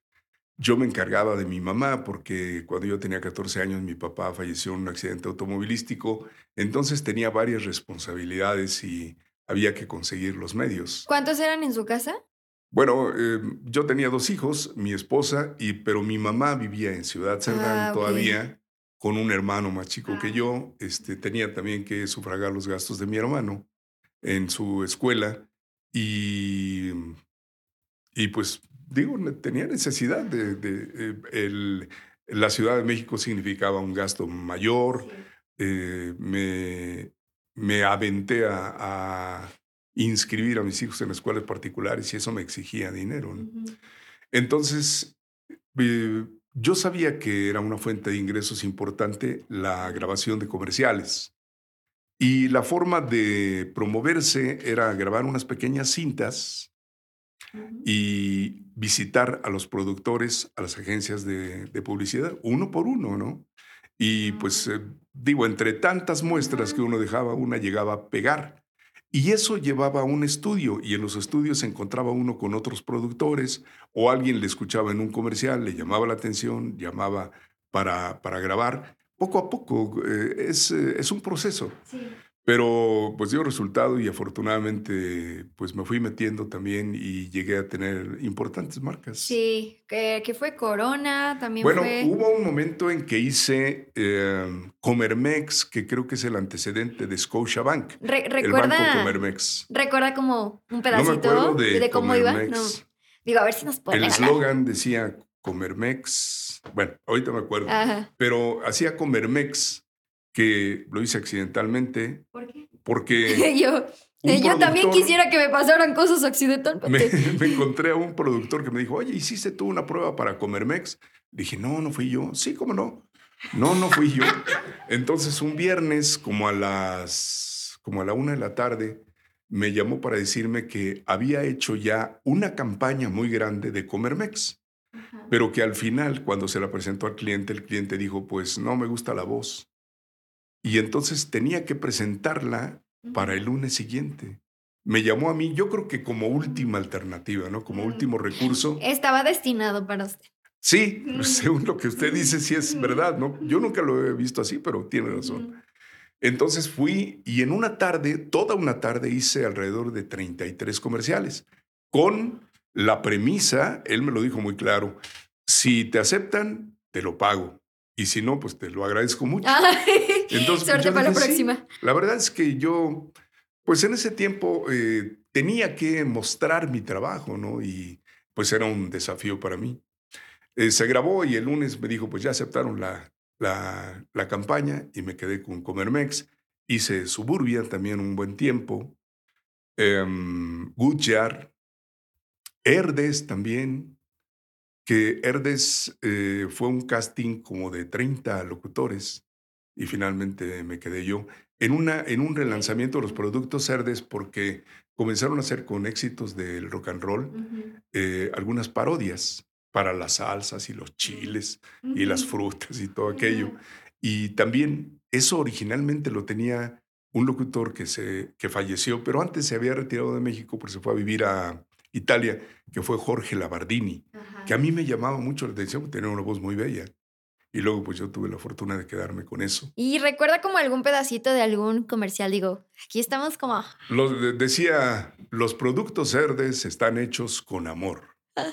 Yo me encargaba de mi mamá porque cuando yo tenía 14 años mi papá falleció en un accidente automovilístico, entonces tenía varias responsabilidades y había que conseguir los medios. ¿Cuántos eran en su casa? Bueno, eh, yo tenía dos hijos, mi esposa, y, pero mi mamá vivía en Ciudad Cerdán ah, okay. todavía con un hermano más chico ah. que yo. Este, tenía también que sufragar los gastos de mi hermano en su escuela y, y pues digo, tenía necesidad de... de eh, el, la Ciudad de México significaba un gasto mayor. Eh, me, me aventé a, a, inscribir a mis hijos en escuelas particulares y eso me exigía dinero. Entonces, eh, yo sabía que era una fuente de ingresos importante la grabación de comerciales. Y la forma de promoverse era grabar unas pequeñas cintas y visitar a los productores, a las agencias de, de publicidad, uno por uno, ¿no? Y pues eh, digo, entre tantas muestras que uno dejaba, una llegaba a pegar. Y eso llevaba a un estudio y en los estudios se encontraba uno con otros productores o alguien le escuchaba en un comercial, le llamaba la atención, llamaba para, para grabar. Poco a poco eh, es, eh, es, un proceso. Sí. Pero pues dio resultado y afortunadamente pues me fui metiendo también y llegué a tener importantes marcas. Sí, que, que fue Corona, también bueno, fue... hubo un momento en que hice eh, Comermex, que creo que es el antecedente de Scotiabank. Re recuerda, el banco Comermex. ¿Recuerda como un pedacito no de, de, cómo Comermex. iba? No. Digo, a ver si nos puede El eslogan decía Comermex, bueno, ahorita me acuerdo, Ajá. pero hacía Comermex que lo hice accidentalmente. ¿Por qué? Porque... yo, yo también quisiera que me pasaran cosas accidentalmente. Me, me, encontré a un productor que me dijo, oye, ¿hiciste tú una prueba para Comermex? Dije, no, no fui yo. Sí, ¿cómo no? No, no fui yo. Entonces, un viernes, como a las, como a la una de la tarde, me llamó para decirme que había hecho ya una campaña muy grande de Comermex, Ajá. pero que al final, cuando se la presentó al cliente, el cliente dijo, pues no me gusta la voz. Y entonces tenía que presentarla para el lunes siguiente. me llamó a mí, yo creo que como última alternativa, ¿no? Como último recurso. Estaba destinado para usted. Sí, según lo que usted dice, sí es verdad, ¿no? Yo nunca lo he visto así, pero tiene razón. Entonces fui y en una tarde, toda una tarde, hice alrededor de 33 comerciales con la premisa, él me lo dijo muy claro, si te aceptan, te lo pago. Y si no, pues te lo agradezco mucho. Entonces, Suerte para la próxima. La verdad es que yo, pues en ese tiempo eh, tenía que mostrar mi trabajo, ¿no? Y pues era un desafío para mí. Eh, se grabó y el lunes me dijo, pues ya aceptaron la, la, la campaña y me quedé con Comermex. Hice Suburbia también un buen tiempo. Eh, Herdes también, que Herdes eh, fue un casting como de 30 locutores y finalmente me quedé yo. En, una, en un relanzamiento de los productos Herdes porque comenzaron a hacer con éxitos del rock and roll eh, algunas parodias para las salsas y los chiles y las frutas y todo aquello. Y también eso originalmente lo tenía un locutor que, se, que falleció, pero antes se había retirado de México porque se fue a vivir a, Italia, que fue Jorge Labardini, que a mí me llamaba mucho la atención, tenía una voz muy bella. Y luego pues yo tuve la fortuna de quedarme con eso. ¿Y recuerda como algún pedacito de algún comercial? Digo, aquí estamos como... decía, los productos verdes están hechos con amor. Ah.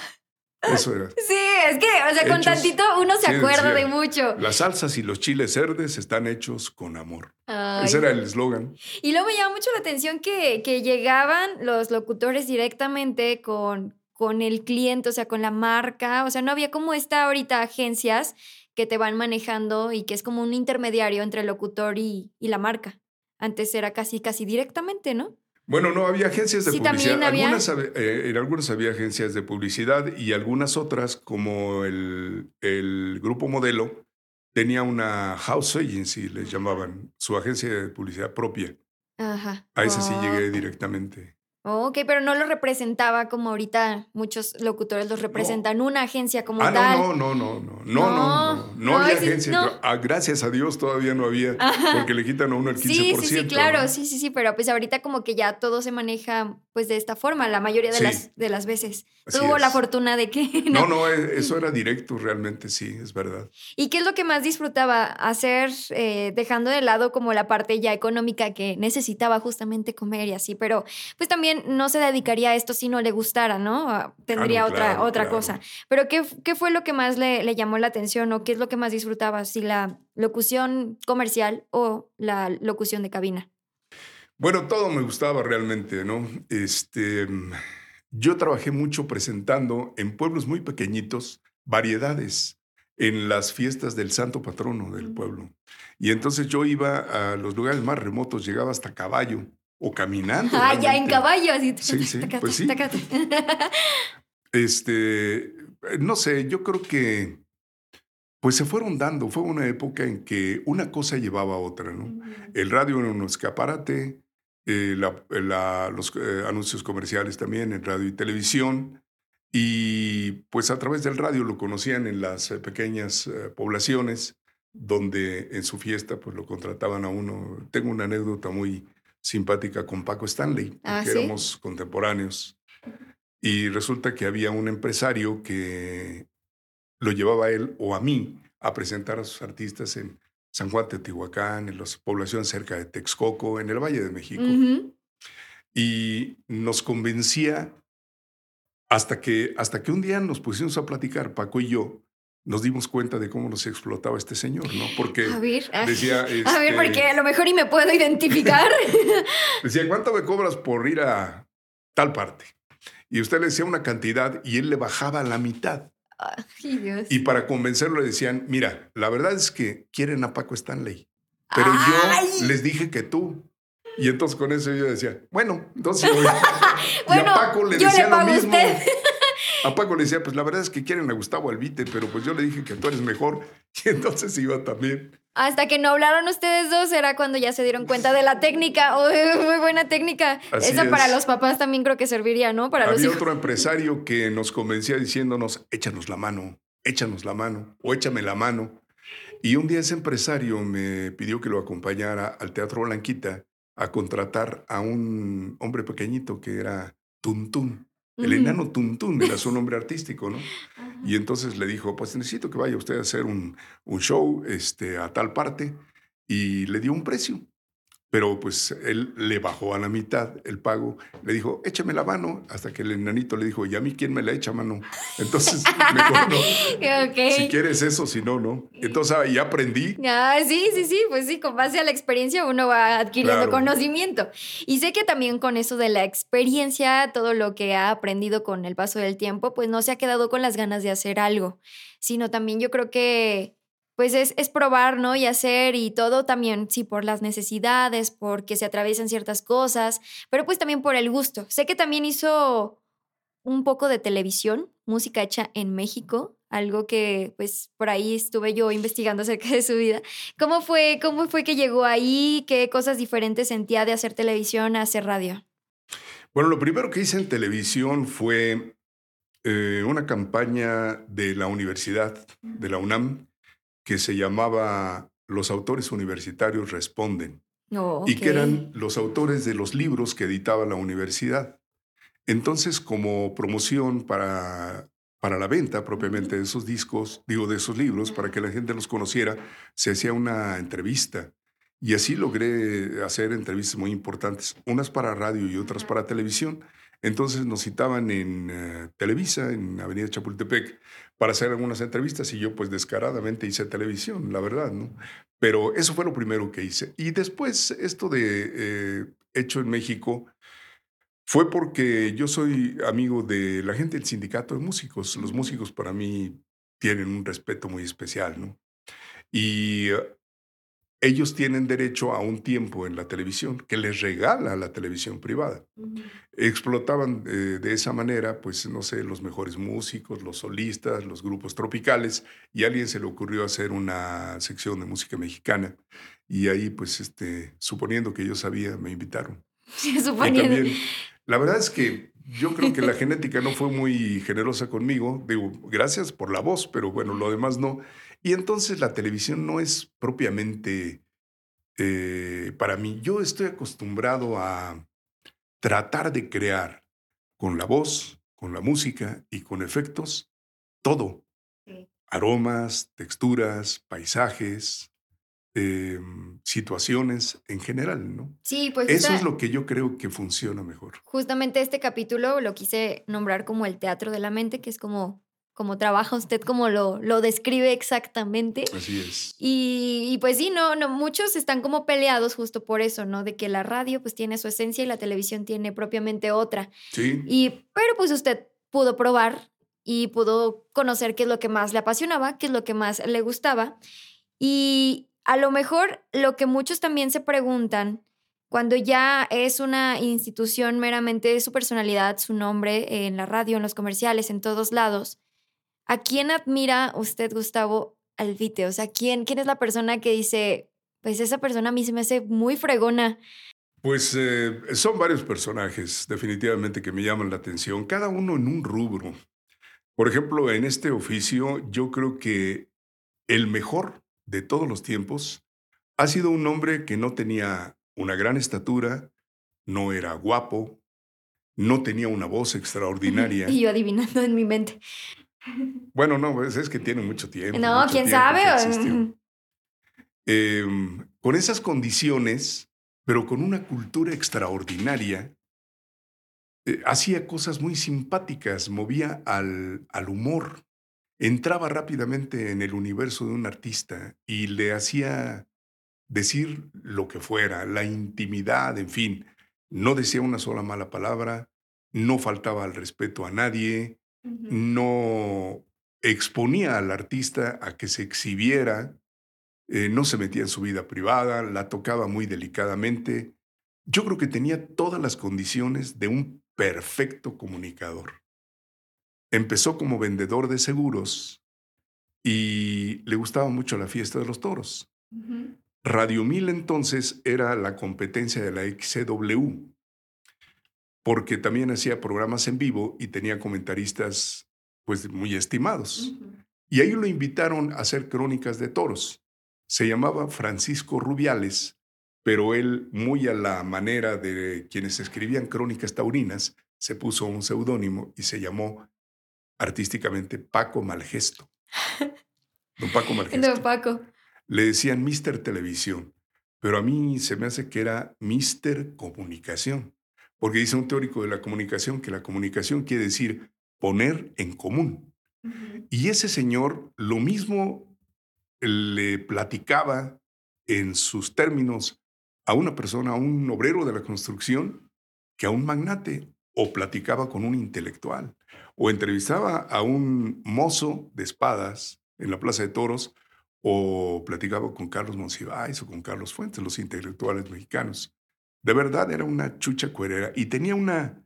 Eso era. Sí, es que, o sea, con tantito uno se acuerda de mucho. Las salsas y los chiles verdes están hechos con amor. Ese era el eslogan. Y luego me llama mucho la atención que, que llegaban los locutores directamente con, con el cliente, o sea, con la marca. O sea, no había como esta ahorita agencias que te van manejando y que es como un intermediario entre el locutor y, y la marca. Antes era casi, casi directamente, ¿no? Bueno, no, había agencias de publicidad. Algunas, eh, en algunas había agencias de publicidad y algunas otras, como el, el grupo modelo, tenía una house agency, les llamaban, su agencia de publicidad propia. Ajá. A esa sí llegué directamente. Oh, ok, pero no lo representaba como ahorita muchos locutores los representan, una agencia como ah, tal. No, no, no, no, no, no, no, no, había agencia. Ah, gracias a Dios todavía no había, porque le quitan a uno el 15%. Sí, sí, sí, claro, sí, sí, sí, pero pues ahorita como que ya todo se maneja pues de esta forma, la mayoría de, las, de las veces. Tuvo la fortuna de que... No. no, e, eso era directo realmente, sí, es verdad. ¿Y qué es lo que más disfrutaba hacer, eh, dejando de lado como la parte ya económica que necesitaba justamente comer y así, pero pues también no se dedicaría a esto si no le gustara, ¿no? Ah, tendría otra, otra cosa. Pero ¿qué, ¿qué, fue lo que más le, le, llamó la atención o qué es lo que más disfrutaba? Si la locución comercial o la locución de cabina. Bueno, todo me gustaba realmente, ¿no? Este, yo trabajé mucho presentando en pueblos muy pequeñitos variedades en las fiestas del santo patrono del pueblo. Y entonces yo iba a los lugares más remotos, llegaba hasta caballo o caminando. Ah, ya en caballo, así. Sí, sí, pues sí. Este, no sé, yo creo que pues se fueron dando. Fue una época en que una cosa llevaba a otra, ¿no? El radio era un escaparate, eh, los eh, anuncios comerciales también en radio y televisión. Y pues a través del radio lo conocían en las eh, pequeñas poblaciones donde en su fiesta pues lo contrataban a uno. Tengo una anécdota muy, simpática con Paco Stanley, ah, porque éramos contemporáneos. Y resulta que había un empresario que lo llevaba a él o a mí a presentar a sus artistas en San Juan Teotihuacán, en las poblaciones cerca de Texcoco, en el Valle de México. Y nos convencía hasta que, hasta que un día nos pusimos a platicar, Paco y yo, nos dimos cuenta de cómo nos explotaba este señor, ¿no? Porque decía... a ver, porque este a lo mejor y me puedo identificar. decía, ¿cuánto me cobras por ir a tal parte? Y usted le decía una cantidad y él le bajaba la mitad. Ay, Dios. Y para convencerlo le decían, mira, la verdad es que quieren a Paco Stanley, pero yo les dije que tú. Y entonces con eso yo decía, bueno, entonces bueno, y a Paco le decía lo mismo. A Paco le decía, pues la verdad es que quieren a Gustavo Albite, pero pues yo le dije que tú eres mejor y entonces iba también. Hasta que no hablaron ustedes dos era cuando ya se dieron cuenta de la técnica. Oh, muy buena técnica. Esa para los papás también creo que serviría, ¿no? Para Había otro empresario que nos convencía diciéndonos, échanos la mano, échanos la mano o échame la mano. Y un día ese empresario me pidió que lo acompañara al Teatro Blanquita a contratar a un hombre pequeñito que era Tuntún. El enano Tuntún era su nombre artístico, ¿no? Y entonces le dijo, pues necesito que vaya usted a hacer un, un show este, a tal parte. Y le dio un precio. Pero pues él le bajó a la mitad el pago, le dijo, échame la mano, hasta que el enanito le dijo, ¿y a mí quién me la echa mano? Entonces, mejor no. Si quieres eso, si no, no. Entonces, ahí aprendí. Ah, sí, sí, sí, pues sí, con base a la experiencia uno va adquiriendo conocimiento. Y sé que también con eso de la experiencia, todo lo que ha aprendido con el paso del tiempo, pues no se ha quedado con las ganas de hacer algo, sino también yo creo que pues es, es, probar, ¿no? Y hacer y todo también, sí, por las necesidades, porque se atraviesan ciertas cosas, pero pues también por el gusto. Sé que también hizo un poco de televisión, música hecha en México, algo que pues por ahí estuve yo investigando acerca de su vida. ¿Cómo fue, cómo fue que llegó ahí? ¿Qué cosas diferentes sentía de hacer televisión a hacer radio? Bueno, lo primero que hice en televisión fue eh, una campaña de la universidad, de la UNAM, que se llamaba Los autores universitarios responden. Oh, y que eran los autores de los libros que editaba la universidad. Entonces, como promoción para, para la venta propiamente de esos discos, digo, de esos libros, para que la gente los conociera, se hacía una entrevista. Y así logré hacer entrevistas muy importantes, unas para radio y otras para televisión. Entonces nos citaban en eh, Televisa, en Avenida Chapultepec, para hacer algunas entrevistas y yo pues descaradamente hice televisión, la verdad, ¿no? Pero eso fue lo primero que hice. Y después esto de eh, Hecho en México fue porque yo soy amigo de la gente del sindicato de músicos. Los músicos para mí tienen un respeto muy especial, ¿no? Y ellos tienen derecho a un tiempo en la televisión que les regala la televisión privada. Explotaban eh, de esa manera, pues, no sé, los mejores músicos, los solistas, los grupos tropicales, y a alguien se le ocurrió hacer una sección de música mexicana. Y ahí, pues, este, suponiendo que yo sabía, me invitaron. suponiendo. la verdad es que yo creo que la genética no fue muy generosa conmigo. Digo, gracias por la voz, pero bueno, lo demás no. Y entonces la televisión no es propiamente eh, para mí. Yo estoy acostumbrado a tratar de crear con la voz, con la música y con efectos todo. Aromas, texturas, paisajes, em, situaciones en general, ¿no? Sí, pues. Eso es lo que yo creo que funciona mejor. Justamente este capítulo lo quise nombrar como el teatro de la mente, que es como como trabaja usted, como lo, lo describe exactamente. Así es. Y, pues sí, no, no, muchos están como peleados justo por eso, ¿no? De que la radio pues tiene su esencia y la televisión tiene propiamente otra. Sí. Y, pero pues usted pudo probar y pudo conocer qué es lo que más le apasionaba, qué es lo que más le gustaba. Y a lo mejor lo que muchos también se preguntan cuando ya es una institución meramente su personalidad, su nombre en la radio, en los comerciales, en todos lados, ¿A quién admira usted, Gustavo Alvite? O sea, ¿quién, quién es la persona que dice, pues esa persona a mí se me hace muy fregona? Pues eh, son varios personajes definitivamente que me llaman la atención, cada uno en un rubro. Por ejemplo, en este oficio yo creo que el mejor de todos los tiempos ha sido un hombre que no tenía una gran estatura, no era guapo, no tenía una voz extraordinaria. y yo adivinando en mi mente. Bueno, no, pues, es que tiene mucho tiempo. No, quién sabe. Em, con esas condiciones, pero con una cultura extraordinaria, eh, hacía cosas muy simpáticas, movía al, al humor, entraba rápidamente en el universo de un artista y le hacía decir lo que fuera, la intimidad, en fin. No decía una sola mala palabra, no faltaba al respeto a nadie, no exponía al artista a que se exhibiera, eh, no se metía en su vida privada, la tocaba muy delicadamente. Yo creo que tenía todas las condiciones de un perfecto comunicador. Empezó como vendedor de seguros y le gustaba mucho la fiesta de los toros. Radio Mil entonces era la competencia de la XCW porque también hacía programas en vivo y tenía comentaristas pues muy estimados. Y ahí lo invitaron a hacer crónicas de toros. Se llamaba Francisco Rubiales pero él, muy a la manera de quienes escribían crónicas taurinas, se puso un seudónimo y se llamó artísticamente Paco Malgesto. Don Paco Malgesto. Don Paco. Le decían Mister Televisión, pero a mí se me hace que era Mister Comunicación, porque dice un teórico de la comunicación que la comunicación quiere decir poner en común. Y ese señor lo mismo le platicaba en sus términos a una persona, a un obrero de la construcción, que a un magnate, o platicaba con un intelectual, o entrevistaba a un mozo de espadas en la Plaza de Toros, o platicaba con Carlos Monsiváis o con Carlos Fuentes, los intelectuales mexicanos. De verdad era una chucha cuerera y tenía una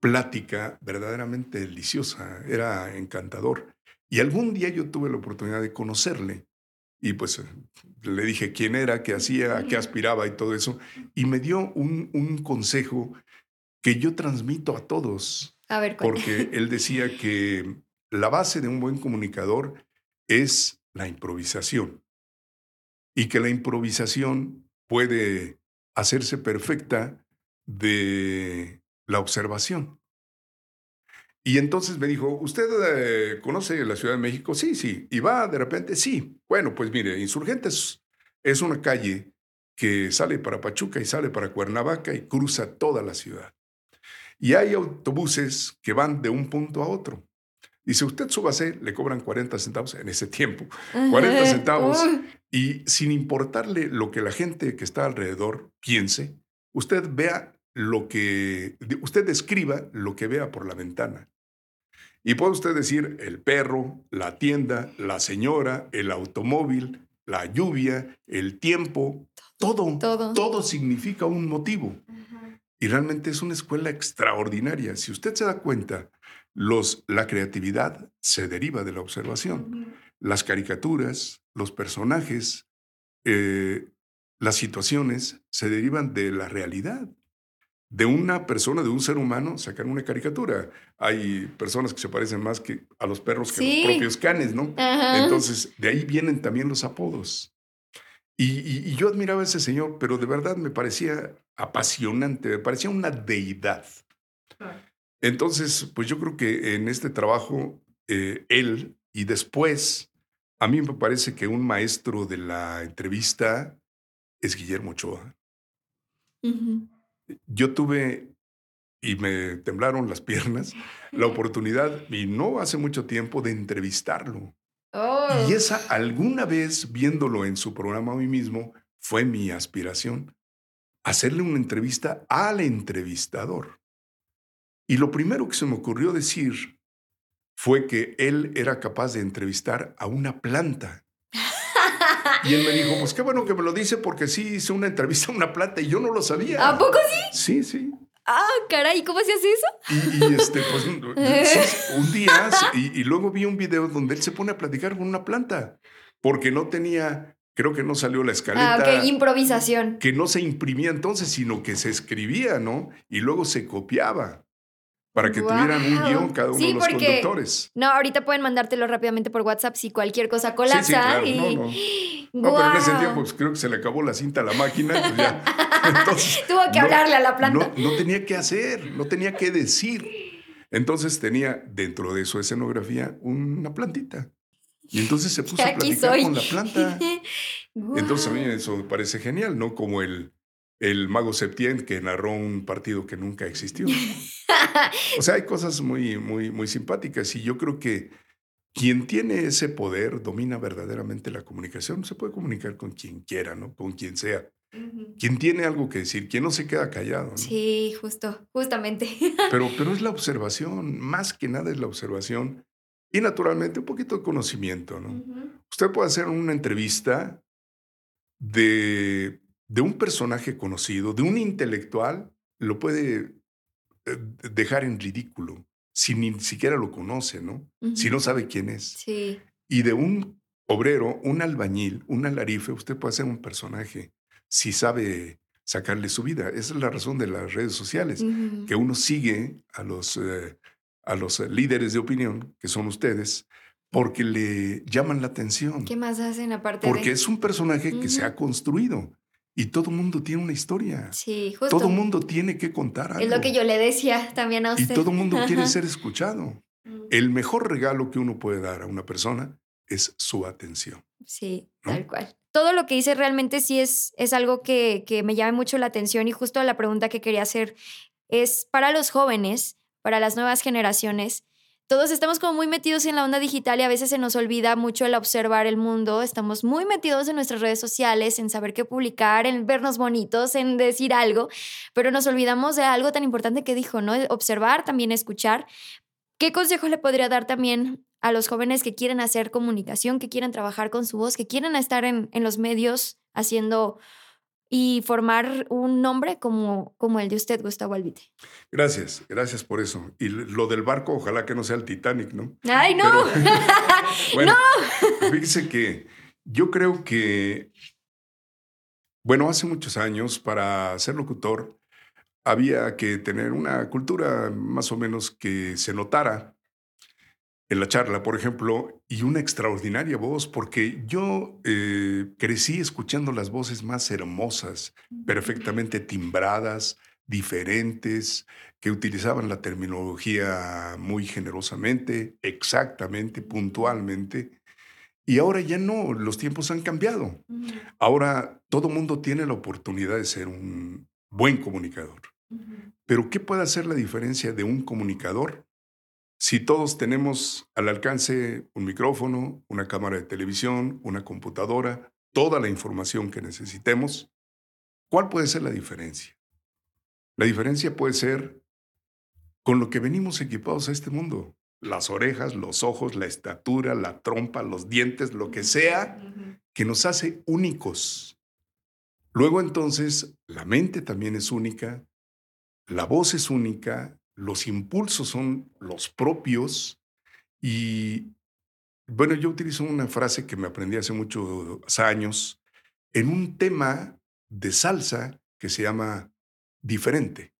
plática verdaderamente deliciosa, era encantador. Y algún día yo tuve la oportunidad de conocerle y pues le dije quién era, qué hacía, a qué aspiraba y todo eso. Y me dio un, un consejo que yo transmito a todos. A ver, porque él decía que la base de un buen comunicador es la improvisación. Y que la improvisación puede hacerse perfecta de la observación. Y entonces me dijo, ¿usted eh, conoce la Ciudad de México? Sí, sí. ¿Y va de repente? Sí. Bueno, pues mire, Insurgentes es una calle que sale para Pachuca y sale para Cuernavaca y cruza toda la ciudad. Y hay autobuses que van de un punto a otro. Y si usted súbase, le cobran 40 centavos en ese tiempo. 40 centavos. Y sin importarle lo que la gente que está alrededor piense, usted vea lo que, usted describa lo que vea por la ventana. Y puede usted decir el perro, la tienda, la señora, el automóvil, la lluvia, el tiempo, todo, todo, todo significa un motivo. Y realmente es una escuela extraordinaria. Si usted se da cuenta, los, la creatividad se deriva de la observación. Las caricaturas, los personajes, eh, las situaciones se derivan de la realidad de una persona, de un ser humano, sacar una caricatura. Hay personas que se parecen más que a los perros que a los propios canes, ¿no? Entonces, de ahí vienen también los apodos. Y, yo admiraba a ese señor, pero de verdad me parecía apasionante, me parecía una deidad. Entonces, pues yo creo que en este trabajo, eh, él y después, a mí me parece que un maestro de la entrevista es Guillermo Ochoa yo tuve, y me temblaron las piernas, la oportunidad, y no hace mucho tiempo, de entrevistarlo. Y oh. esa alguna vez, viéndolo en su programa hoy mismo, fue mi aspiración, hacerle una entrevista al entrevistador. Y lo primero que se me ocurrió decir fue que él era capaz de entrevistar a una planta y él me dijo, pues qué bueno que me lo dice porque sí hice una entrevista a una plata y yo no lo sabía. ¿A poco sí? Sí, sí. Ah, caray, ¿cómo se hace eso? Y, este, pues un día, y, luego vi un video donde él se pone a platicar con una planta, porque no tenía, creo que no salió la escaleta. Ah, ok, improvisación. Que no se imprimía entonces, sino que se escribía, ¿no? Y luego se copiaba para que tuvieran un guion cada uno de los conductores. No, ahorita pueden mandártelo rápidamente por WhatsApp si cualquier cosa colapsa. Sí, claro. y... No, no. no pero en ese tiempo pues, creo que se le acabó la cinta a la máquina. Pues ya. Entonces, Tuvo que hablarle a la planta. No, no tenía que hacer, no tenía que decir. Entonces tenía dentro de su escenografía una plantita. Y entonces se puso a platicar con la planta. Entonces a mí eso me parece genial, ¿no? Como el, el mago Septien que narró un partido que nunca existió. o sea, hay cosas muy, muy, muy simpáticas y yo creo que quien tiene ese poder domina verdaderamente la comunicación. Se puede comunicar con quien quiera, ¿no? Con quien sea. Quien tiene algo que decir, quien no se queda callado. Sí, justo, justamente. pero, pero es la observación, más que nada es la observación y naturalmente un poquito de conocimiento, ¿no? Usted puede hacer una entrevista de de un personaje conocido, de un intelectual, lo puede dejar en ridículo si ni siquiera lo conoce, ¿no? Si no sabe quién es. Sí. Y de un obrero, un albañil, un alarife, usted puede ser un personaje si sabe sacarle su vida. Esa es la razón de las redes sociales, que uno sigue a los, eh, a los líderes de opinión, que son ustedes, porque le llaman la atención. ¿Qué más hacen aparte Porque es un personaje que se ha construido Y todo mundo tiene una historia. Sí, justo. Todo mundo tiene que contar algo. Es lo que yo le decía también a usted. Y todo mundo quiere ser escuchado. Mm. El mejor regalo que uno puede dar a una persona es su atención. Sí, tal cual. Todo lo que dice realmente sí es, es algo que, que me llama mucho la atención y justo la pregunta que quería hacer es para los jóvenes, para las nuevas generaciones, todos estamos como muy metidos en la onda digital y a veces se nos olvida mucho el observar el mundo. Estamos muy metidos en nuestras redes sociales, en saber qué publicar, en vernos bonitos, en decir algo, pero nos olvidamos de algo tan importante que dijo, ¿no? Observar, también escuchar. ¿Qué consejo le podría dar también a los jóvenes que quieren hacer comunicación, que quieren trabajar con su voz, que quieren estar en los medios haciendo y formar un nombre como, como el de usted, Gustavo Albite. Gracias, gracias por eso. Y lo del barco, ojalá que no sea el Titanic, ¿no? ¡Ay, no! bueno, Fíjese que yo creo que, bueno, hace muchos años para ser locutor había que tener una cultura más o menos que se notara en la charla, por ejemplo, y una extraordinaria voz, porque yo eh, crecí escuchando las voces más hermosas, perfectamente timbradas, diferentes, que utilizaban la terminología muy generosamente, exactamente, puntualmente. Y ahora ya no, los tiempos han cambiado. Ahora todo mundo tiene la oportunidad de ser un buen comunicador. Pero ¿qué puede hacer la diferencia de un comunicador si todos tenemos al alcance un micrófono, una cámara de televisión, una computadora, toda la información que necesitemos, ¿cuál puede ser la diferencia? La diferencia puede ser con lo que venimos equipados a este mundo. Las orejas, los ojos, la estatura, la trompa, los dientes, lo que sea que nos hace únicos. Luego entonces, la mente también es única, la voz es única, los impulsos son los propios y, bueno, yo utilizo una frase que me aprendí hace muchos años en un tema de salsa que se llama diferente.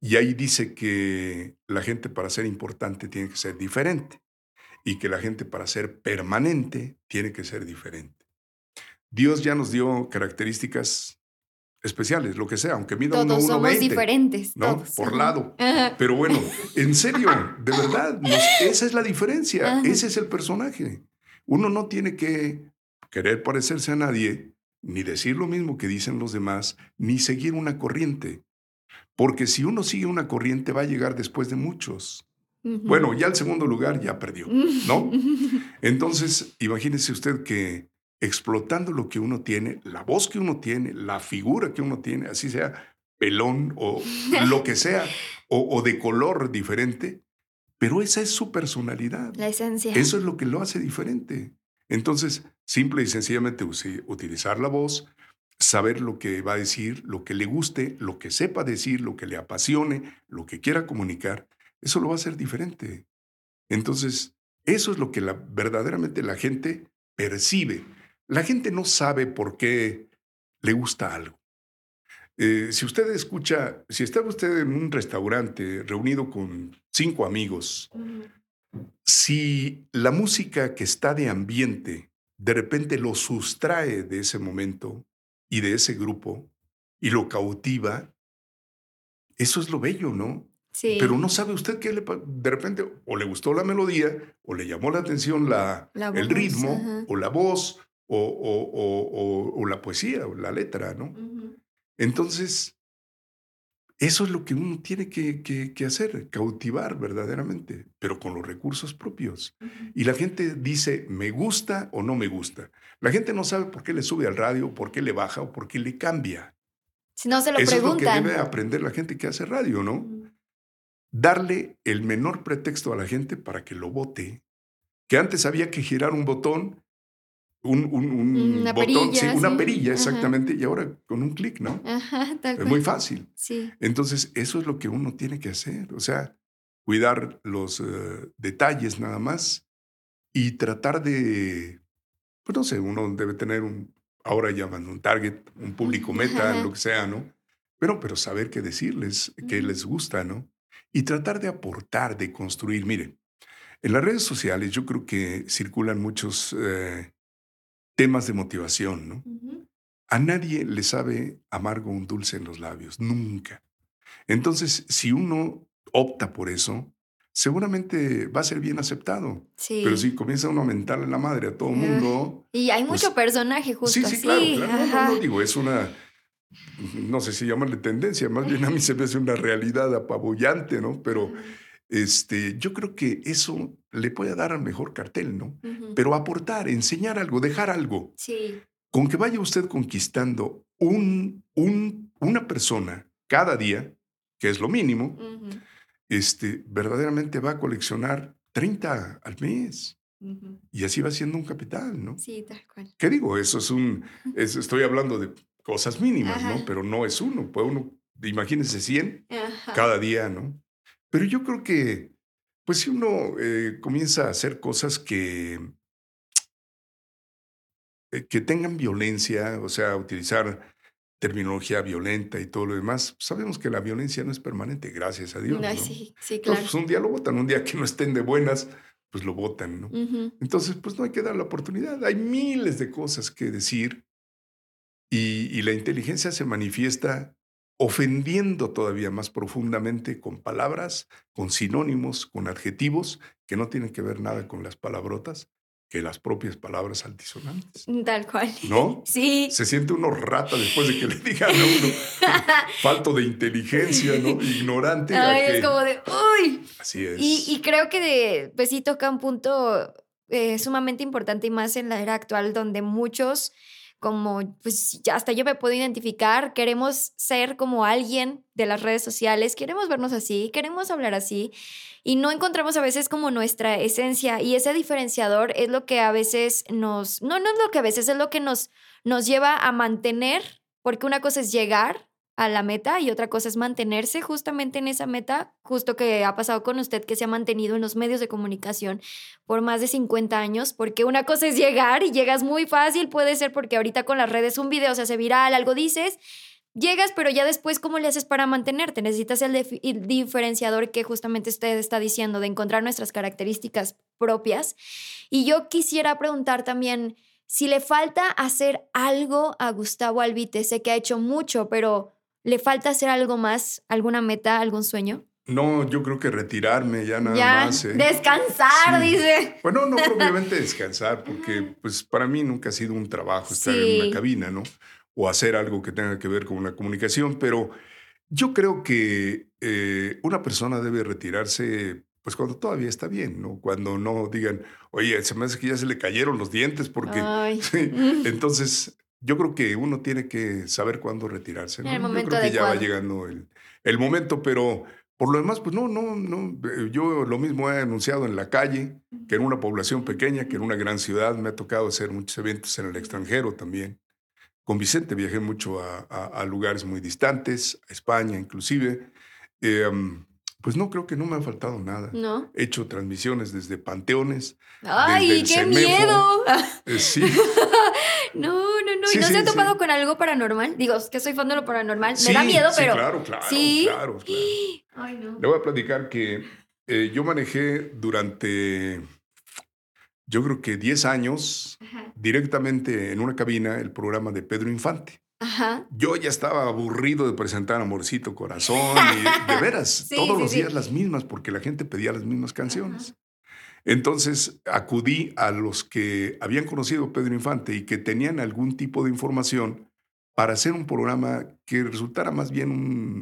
Y ahí dice que la gente para ser importante tiene que ser diferente y que la gente para ser permanente tiene que ser diferente. Dios ya nos dio características especiales, lo que sea, aunque mida todos uno, somos diferentes, ¿no? Por lado. Pero bueno, en serio, de verdad, esa es la diferencia, ese es el personaje. Uno no tiene que querer parecerse a nadie, ni decir lo mismo que dicen los demás, ni seguir una corriente. Porque si uno sigue una corriente va a llegar después de muchos. Bueno, ya el segundo lugar ya perdió, ¿no? Entonces, imagínese usted que explotando lo que uno tiene, la voz que uno tiene, la figura que uno tiene, así sea pelón o lo que sea, o, de color diferente, pero esa es su personalidad. La esencia. Eso es lo que lo hace diferente. Entonces, simple y sencillamente utilizar la voz, saber lo que va a decir, lo que le guste, lo que sepa decir, lo que le apasione, lo que quiera comunicar, eso lo va a hacer diferente. Entonces, eso es lo que la, verdaderamente la gente percibe. La gente no sabe por qué le gusta algo. Eh, si usted escucha, si está usted en un restaurante reunido con cinco amigos, si la música que está de ambiente de repente lo sustrae de ese momento y de ese grupo y lo cautiva, eso es lo bello, ¿no? Sí. Pero no sabe usted qué le de repente o le gustó la melodía o le llamó la atención la, el ritmo o la voz o, la poesía, o la letra, ¿no? Entonces, eso es lo que uno tiene que, hacer, cautivar verdaderamente, pero con los recursos propios. Y la gente dice, me gusta o no me gusta. La gente no sabe por qué le sube al radio, por qué le baja o por qué le cambia. Si no se lo Eso preguntan. es lo que debe aprender la gente que hace radio, ¿no? Darle el menor pretexto a la gente para que lo vote. Que antes había que girar un botón un, una botón, perilla, una perilla exactamente, y ahora con un clic, ¿no? es muy fácil. Sí. Entonces, eso es lo que uno tiene que hacer, o sea, cuidar los eh, detalles nada más y tratar de, pues no sé, uno debe tener un, ahora llaman un target, un público meta, lo que sea, ¿no? Pero, pero saber qué decirles, qué les gusta, ¿no? Y tratar de aportar, de construir. Mire, en las redes sociales yo creo que circulan muchos... Eh, temas de motivación, ¿no? A nadie le sabe amargo un dulce en los labios, nunca. Entonces, si uno opta por eso, seguramente va a ser bien aceptado. Sí. Pero si comienza uno a mentarle la madre a todo el mundo. Y hay mucho pues personaje justo. Sí, sí, claro, claro. No, no, digo, es una, no sé si llamarle tendencia, más bien a mí se me hace una realidad apabullante, ¿no? Pero este, yo creo que eso le puede dar al mejor cartel, ¿no? Pero aportar, enseñar algo, dejar algo. Sí. Con que vaya usted conquistando un, un, una persona cada día, que es lo mínimo, este, verdaderamente va a coleccionar 30 al mes. Y así va siendo un capital, ¿no? Sí, tal cual. ¿Qué digo? Eso es un, estoy hablando de cosas mínimas, ¿no? Pero no es uno, puede uno, imagínense 100 cada día, ¿no? Pero yo creo que, pues si uno eh, comienza a hacer cosas que, eh, que tengan violencia, o sea, utilizar terminología violenta y todo lo demás, sabemos que la violencia no es permanente, gracias a Dios. ¿no? Sí, sí, claro. Pues un día lo votan, un día que no estén de buenas, pues lo votan, ¿no? Entonces, pues no hay que dar la oportunidad. Hay miles de cosas que decir y, la inteligencia se manifiesta ofendiendo todavía más profundamente con palabras, con sinónimos, con adjetivos que no tienen que ver nada con las palabrotas, que las propias palabras altisonantes. Tal cual. ¿No? Sí. Se siente uno rata después de que le digan a uno falto de inteligencia, ¿no? Ignorante. Ay, es como de, uy. Así es. Y, creo que de, pues sí toca un punto eh, sumamente importante y más en la era actual donde muchos como, pues hasta yo me puedo identificar, queremos ser como alguien de las redes sociales, queremos vernos así, queremos hablar así y no encontramos a veces como nuestra esencia y ese diferenciador es lo que a veces nos, no, no es lo que a veces es lo que nos, nos lleva a mantener, porque una cosa es llegar a la meta y otra cosa es mantenerse justamente en esa meta, justo que ha pasado con usted que se ha mantenido en los medios de comunicación por más de 50 años, porque una cosa es llegar y llegas muy fácil, puede ser porque ahorita con las redes un video se hace viral, algo dices, llegas, pero ya después, ¿cómo le haces para mantenerte? Necesitas el, el diferenciador que justamente usted está diciendo, de encontrar nuestras características propias. Y yo quisiera preguntar también si le falta hacer algo a Gustavo Albite, sé que ha hecho mucho, pero ¿Le falta hacer algo más? ¿Alguna meta? ¿Algún sueño? No, yo creo que retirarme ya nada más. ¿eh? Descansar, dice. Bueno, no propiamente descansar, porque pues para mí nunca ha sido un trabajo estar en una cabina, ¿no? O hacer algo que tenga que ver con una comunicación, pero yo creo que eh, una persona debe retirarse pues cuando todavía está bien, ¿no? Cuando no digan, oye, se me hace que ya se le cayeron los dientes porque... Entonces, yo creo que uno tiene que saber cuándo retirarse. ¿no? yo creo que ya va llegando el, el, momento, pero por lo demás, pues no, no, no. Eh, yo lo mismo he anunciado en la calle, que en una población pequeña, que en una gran ciudad. Me ha tocado hacer muchos eventos en el extranjero también. Con Vicente viajé mucho a, a, lugares muy distantes, a España inclusive. Eh, pues no, creo que no me ha faltado nada. No. He hecho transmisiones desde panteones. ¡Ay, qué miedo! Eh, sí. no, no, no. ¿Y no se ha topado con algo paranormal? Digo, que soy fan de lo paranormal. me da miedo, pero. Sí, claro, claro. Sí. Claro, Ay, no. Le voy a platicar que eh, yo manejé durante. Yo creo que 10 años directamente en una cabina el programa de Pedro Infante. Yo ya estaba aburrido de presentar Amorcito Corazón y de veras, todos los días las mismas porque la gente pedía las mismas canciones. Entonces acudí a los que habían conocido a Pedro Infante y que tenían algún tipo de información para hacer un programa que resultara más bien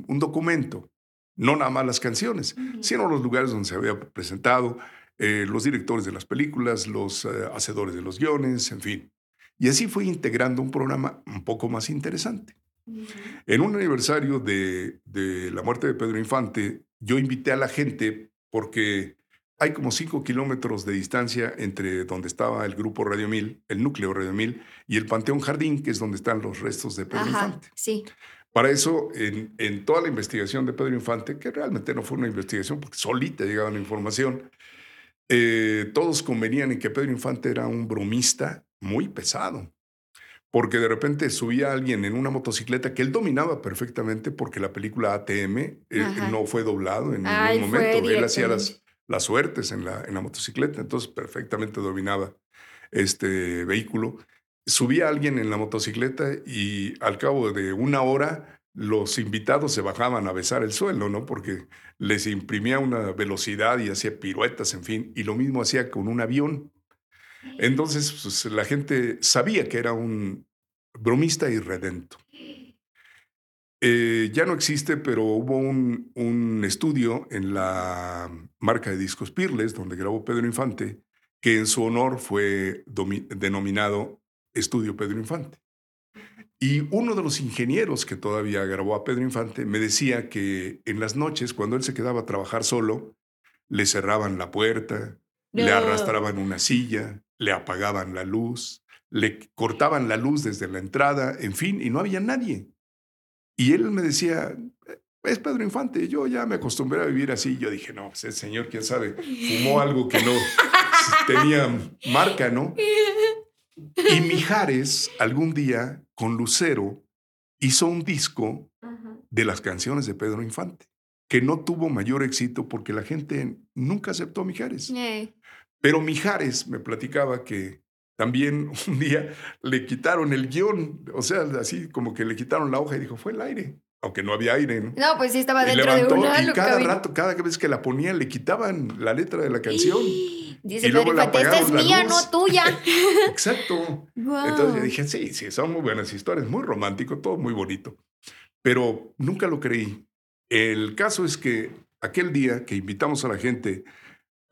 un, documento, no nada más las canciones, sino los lugares donde se había presentado, eh, los directores de las películas, los eh, hacedores de los guiones, en fin. Y así fue integrando un programa un poco más interesante. En un aniversario de, la muerte de Pedro Infante, yo invité a la gente porque hay como cinco kilómetros de distancia entre donde estaba el grupo Radio Mil, el núcleo Radio Mil, y el Panteón Jardín, que es donde están los restos de Pedro Infante. Sí. Para eso, en, en, toda la investigación de Pedro Infante, que realmente no fue una investigación porque solita llegaba la información, eh, todos convenían en que Pedro Infante era un bromista muy pesado, porque de repente subía alguien en una motocicleta que él dominaba perfectamente porque la película ATM eh, no fue doblado en ningún momento. Él hacía las, las suertes en la, en la motocicleta, entonces perfectamente dominaba este vehículo. subía alguien en la motocicleta y al cabo de una hora los invitados se bajaban a besar el suelo, ¿no? Porque les imprimía una velocidad y hacía piruetas, en fin, y lo mismo hacía con un avión. Entonces, pues, la gente sabía que era un bromista irredento. Eh, ya no existe, pero hubo un, un, estudio en la marca de discos Pirles, donde grabó Pedro Infante, que en su honor fue denominado Estudio Pedro Infante. Y uno de los ingenieros que todavía grabó a Pedro Infante me decía que en las noches, cuando él se quedaba a trabajar solo, le cerraban la puerta, le arrastraban una silla, le apagaban la luz, le cortaban la luz desde la entrada, en fin, y no había nadie. Y él me decía, es Pedro Infante, yo ya me acostumbré a vivir así. Yo dije, no, pues el señor, quién sabe, fumó algo que no tenía marca, ¿no? Y Mijares algún día con Lucero hizo un disco de las canciones de Pedro Infante, que no tuvo mayor éxito porque la gente nunca aceptó a Mijares. Pero Mijares me platicaba que también un día le quitaron el guion, o sea, así como que le quitaron la hoja y dijo, fue el aire, aunque no había aire. No, no pues sí estaba dentro de una. Y cada rato, cada vez que la ponían, le quitaban la letra de la canción. Dice Pedro Infante, esta es mía, no tuya. Exacto. Entonces yo dije, sí, sí, son muy buenas historias, muy romántico, todo muy bonito. Pero nunca lo creí. El caso es que aquel día que invitamos a la gente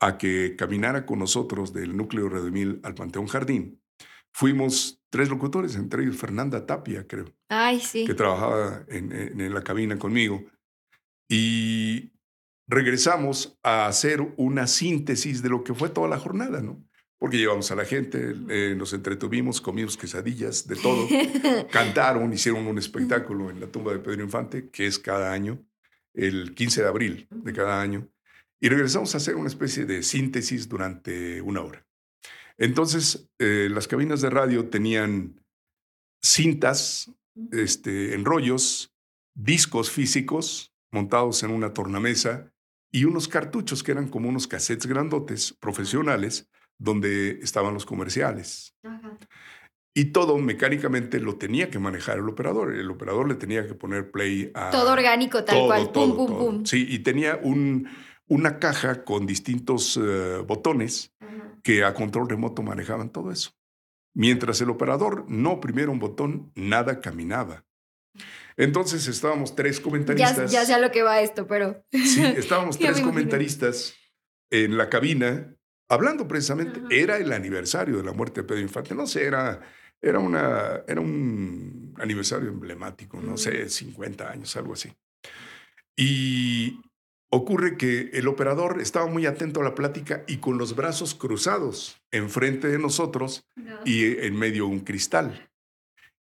a que caminara con nosotros del núcleo Redemil al Panteón Jardín, fuimos tres locutores, entre ellos Fernanda Tapia, creo. Ay, sí. Que trabajaba en, en, la cabina conmigo. Y regresamos a hacer una síntesis de lo que fue toda la jornada, ¿no? Porque llevamos a la gente, eh, nos entretuvimos, comimos quesadillas, de todo. Cantaron, hicieron un espectáculo en la tumba de Pedro Infante, que es cada año, el 15 de abril de cada año. Y regresamos a hacer una especie de síntesis durante una hora. Entonces, eh, las cabinas de radio tenían cintas, este, enrollos, discos físicos montados en una tornamesa y unos cartuchos que eran como unos cassettes grandotes profesionales donde estaban los comerciales. Y todo mecánicamente lo tenía que manejar el operador. El operador le tenía que poner play a... Todo orgánico, tal cual. pum, pum, pum. Sí, y tenía un, una caja con distintos eh, botones que a control remoto manejaban todo eso. Mientras el operador no oprimiera un botón, nada caminaba. Entonces estábamos tres comentaristas. Ya, ya sé a lo que va esto, pero. Sí, estábamos tres comentaristas en la cabina hablando precisamente. Era el aniversario de la muerte de Pedro Infante. No sé, era, era, una, era un aniversario emblemático, no sé, 50 años, algo así. Y Ocurre que el operador estaba muy atento a la plática y con los brazos cruzados enfrente de nosotros y en medio un cristal.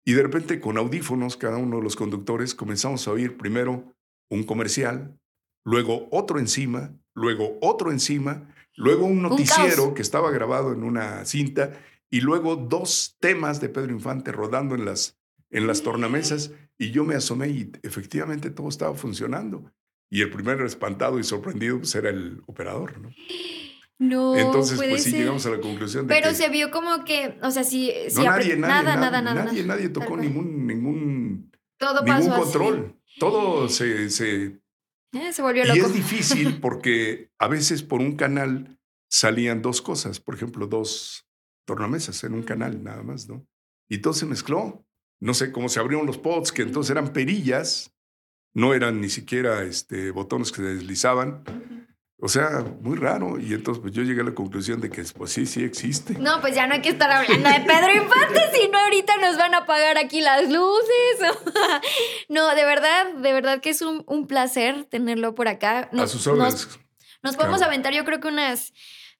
Y de repente con audífonos, cada uno de los conductores, comenzamos a oír primero un comercial, luego otro encima, luego otro encima, luego un noticiero que estaba grabado en una cinta y luego dos temas de Pedro Infante rodando en las, en las tornamesas y yo me asomé y efectivamente todo estaba funcionando. Y el primero espantado y sorprendido pues, era el operador, ¿no? No. Entonces, pues sí llegamos a la conclusión de Pero se vio como que, o sea, sí. no, nadie, nada, nada, nada, Nadie, nadie tocó ningún, ningún, Todo ningún control. Todo se. Se, eh, se volvió loco. Y es difícil porque a veces por un canal salían dos cosas, por ejemplo, dos tornamesas en un canal nada más, ¿no? Y todo se mezcló. No sé cómo se abrieron los pods, que entonces eran perillas no eran ni siquiera este, botones que se deslizaban. O sea, muy raro. Y entonces pues, yo llegué a la conclusión de que pues sí, sí existe. No, pues ya no hay que estar hablando de Pedro Infante, si no ahorita nos van a apagar aquí las luces. no, de verdad, de verdad que es un, placer tenerlo por acá. a sus órdenes. Nos, podemos aventar yo creo que unas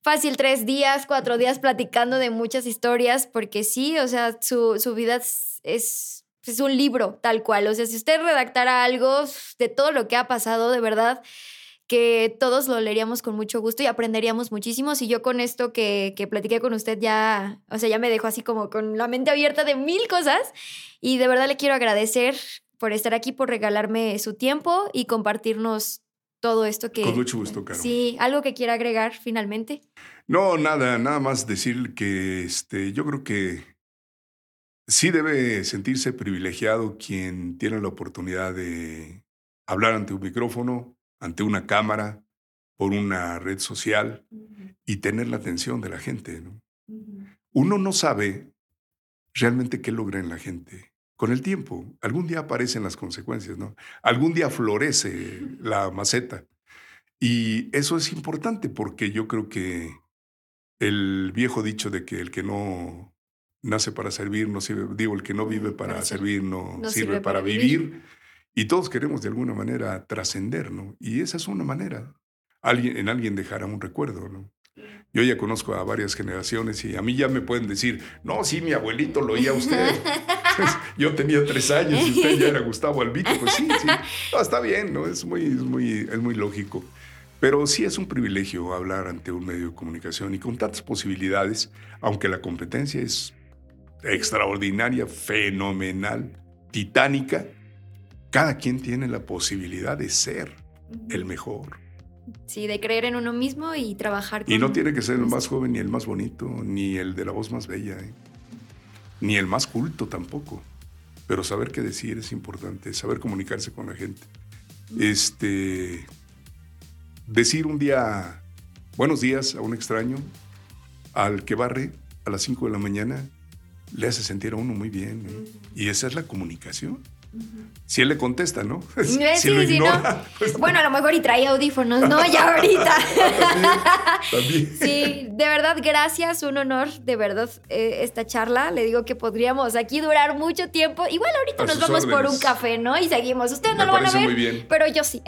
fácil tres días, cuatro días platicando de muchas historias, porque sí, o sea, su, su vida es es un libro tal cual. O sea, si usted redactara algo de todo lo que ha pasado, de verdad, que todos lo leeríamos con mucho gusto y aprenderíamos muchísimo. Si yo con esto que, que platiqué con usted ya, o sea, ya me dejó así como con la mente abierta de mil cosas. Y de verdad le quiero agradecer por estar aquí, por regalarme su tiempo y compartirnos todo esto que... Con mucho gusto, Caro. Sí, algo que quiera agregar finalmente. No, nada, nada más decir que este, yo creo que sí debe sentirse privilegiado quien tiene la oportunidad de hablar ante un micrófono, ante una cámara, por una red social y tener la atención de la gente. Uno no sabe realmente qué logra en la gente. Con el tiempo, algún día aparecen las consecuencias, ¿no? Algún día florece la maceta. Y eso es importante porque yo creo que el viejo dicho de que el que no nace para servir, no sirve, digo, el que no vive para, servir, no, sirve, para, vivir. Y todos queremos de alguna manera trascender, ¿no? Y esa es una manera. Alguien, en alguien dejará un recuerdo, ¿no? Yo ya conozco a varias generaciones y a mí ya me pueden decir, no, sí, mi abuelito lo oía usted. Yo tenía tres años y usted ya era Gustavo Albito. Pues sí, sí. está bien, ¿no? Es muy, es muy, es muy lógico. Pero sí es un privilegio hablar ante un medio de comunicación y con tantas posibilidades, aunque la competencia es extraordinaria, fenomenal, titánica, cada quien tiene la posibilidad de ser el mejor. Sí, de creer en uno mismo y trabajar. Con y no tiene que ser el más joven, ni el más bonito, ni el de la voz más bella, ¿eh? ni el más culto tampoco. Pero saber qué decir es importante, saber comunicarse con la gente. Este, decir un día buenos días a un extraño, al que barre a las 5 de la mañana, le hace sentir a uno muy bien. Y esa es la comunicación. Si él le contesta, ¿no? si lo ignora, pues Bueno, a lo mejor y trae audífonos, ¿no? Ya ahorita. también, Sí, de verdad, gracias, un honor, de verdad, eh, esta charla. Le digo que podríamos aquí durar mucho tiempo. Igual ahorita nos vamos por un café, ¿no? Y seguimos. Ustedes no lo van a ver, muy bien. pero yo sí.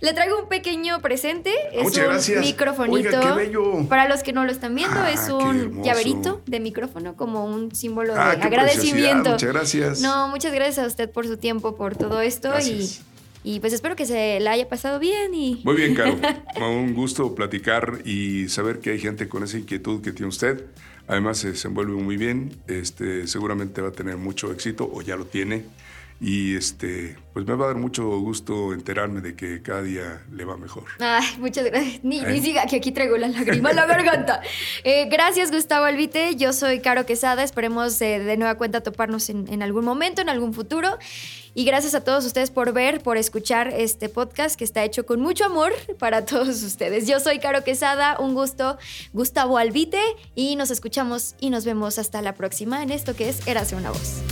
le traigo un pequeño presente. Es Muchas un gracias. microfonito. qué bello. Para los que no lo están viendo, ah, es un llaverito de micrófono como un símbolo ah, de agradecimiento. Muchas gracias. No, muchas gracias a usted por su tiempo, por todo esto y, y, pues espero que se la haya pasado bien. Y... Muy bien, Caro. Un gusto platicar y saber que hay gente con esa inquietud que tiene usted. Además se desenvuelve muy bien, este, seguramente va a tener mucho éxito o ya lo tiene. Y este, pues me va a dar mucho gusto enterarme de que cada día le va mejor. Ay, muchas gracias. Ni, ¿Eh? siga que aquí traigo la lágrima en la garganta. Eh, gracias, Gustavo Albite. Yo soy Caro Quesada. Esperemos eh, de nueva cuenta toparnos en, en, algún momento, en algún futuro. Y gracias a todos ustedes por ver, por escuchar este podcast que está hecho con mucho amor para todos ustedes. Yo soy Caro Quesada. Un gusto, Gustavo Albite. Y nos escuchamos y nos vemos hasta la próxima en esto que es Érase una voz.